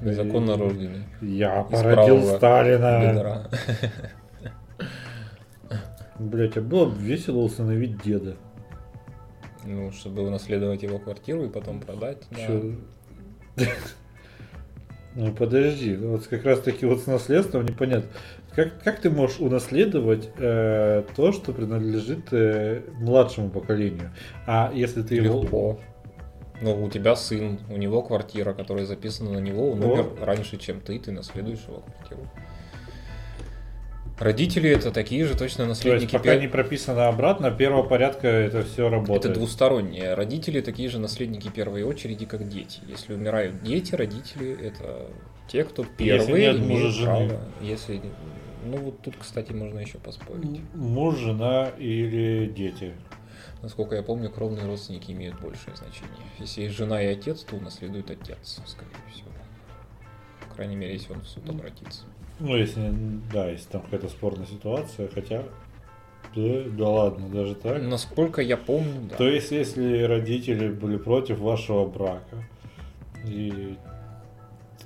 Незаконно рожденный. Я породил Сталина. Блять, а было бы весело усыновить деда. Ну, чтобы унаследовать его квартиру и потом продать. да. Ну подожди, вот как раз таки вот с наследством непонятно. Как, как ты можешь унаследовать э, то, что принадлежит э, младшему поколению? А если ты его... Легко. Ну, у тебя сын, у него квартира, которая записана на него, он О. умер раньше, чем ты, ты наследуешь его квартиру. Родители это такие же точно То есть наследники. пока пер- не прописано обратно, первого порядка это все Это работает. двустороннее. Родители такие же наследники первой очереди, как дети. Если умирают дети, родители это те, кто первые нет мужа, имеют жены. право. Если, ну вот тут, кстати, можно еще поспорить. Муж, жена или дети. Насколько я помню, кровные родственники имеют большее значение. Если есть жена и отец, то унаследует отец, скорее всего. По крайней мере, если он в суд обратится. Ну, если, да, если там какая-то спорная ситуация, хотя... Да, да ладно, даже так. Насколько я помню, да. То есть, если родители были против вашего брака, и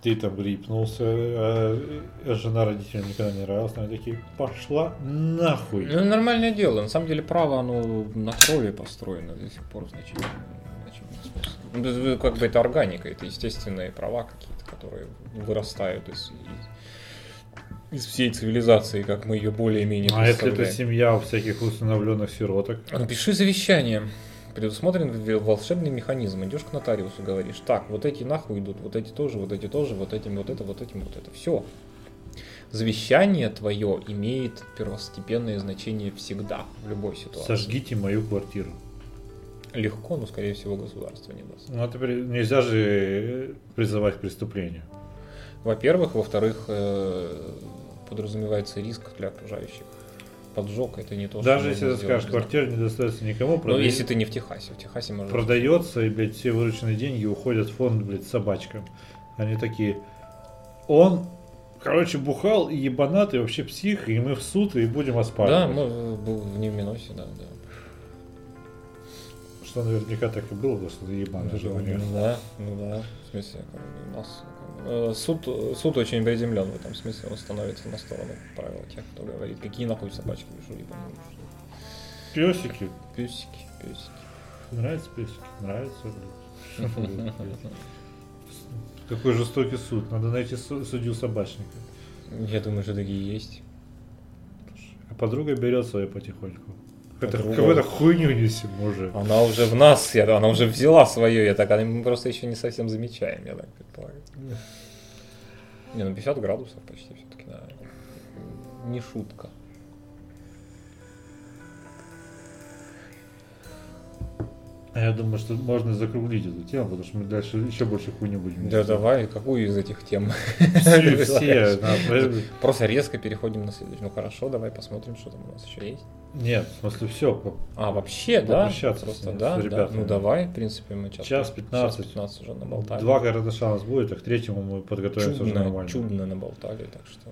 ты там рипнулся, а жена родителям никогда не нравилась, они такие, пошла нахуй. Ну, нормальное дело. На самом деле, право, оно на крови построено до сих пор смысле. Ну, Как бы это органика, это естественные права какие-то, которые вырастают из, из, из всей цивилизации, как мы ее более-менее А если это семья всяких усыновленных сироток? Напиши завещание. Предусмотрен волшебный механизм. Идешь к нотариусу, говоришь, так, вот эти нахуй идут, вот эти тоже, вот эти тоже, вот этим вот это, вот этим вот это. Все. Завещание твое имеет первостепенное значение всегда, в любой ситуации. Сожгите мою квартиру. Легко, но, скорее всего, государство не даст. Ну, а теперь нельзя же э, призывать к преступлению. Во-первых. Во-вторых, э, подразумевается риск для окружающих. Поджог это не то, что Даже если можно ты скажешь, квартира не достается никому, Ну, прода- если ты не в Техасе. В Техасе можно... продается, и, блядь, все вырученные деньги уходят в фонд, блядь, собачкам. Они такие, он, короче, бухал и ебанат, и вообще псих, и мы в суд, и будем Да, оспаривать. мы э, был в Нью-Миносе, да, да. Что наверняка так и было, потому что ты у него. Ну да, ну да, в смысле, у нас суд, суд очень приземлен в этом смысле, он становится на сторону правил тех, кто говорит, какие нахуй собачки, вы что, ебаные, что ли?» Песики. Песики, песики. Нравится песики? Нравится, блядь. Какой жестокий суд. Надо найти су- судью собачника. Я думаю, что такие есть. А подруга берет свою потихоньку. Это какую-то хуйню несем уже. Она уже в нас, я, она уже взяла свое, я так, а мы просто еще не совсем замечаем, я так предполагаю. Не, ну 50 градусов почти все-таки, да. Не шутка. Я думаю, что можно закруглить эту тему, потому что мы дальше еще больше хуйню будем Да давай, какую из этих тем? Все, Просто резко переходим на следующий. Ну хорошо, давай посмотрим, что там у нас еще есть. Нет, в смысле все. А, вообще, да? Просто, да. Ну давай, в принципе, мы час, Час 15. час 15 уже наболтали. Два карандаша у нас будет, а к третьему мы подготовимся уже нормально. чудно наболтали, так что...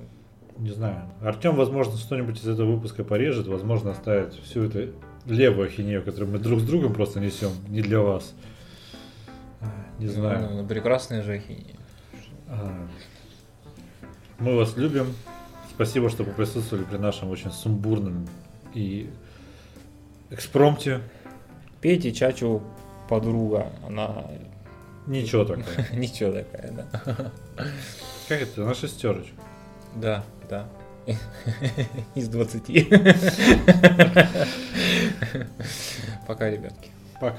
Не знаю. Артем, возможно, что-нибудь из этого выпуска порежет, возможно, оставит всю эту левую ахинею, которую мы друг с другом просто несем, не для вас. А, Не знаю. Ну, ну, прекрасная же ахинея. А, Мы вас любим. Спасибо, что присутствовали при нашем очень сумбурном и экспромте. Пейте чачу подруга, она Ничего такого. ничего такая, да. Как это? На шестерочку. Да, да. Из 20. Пока, ребятки. Пока.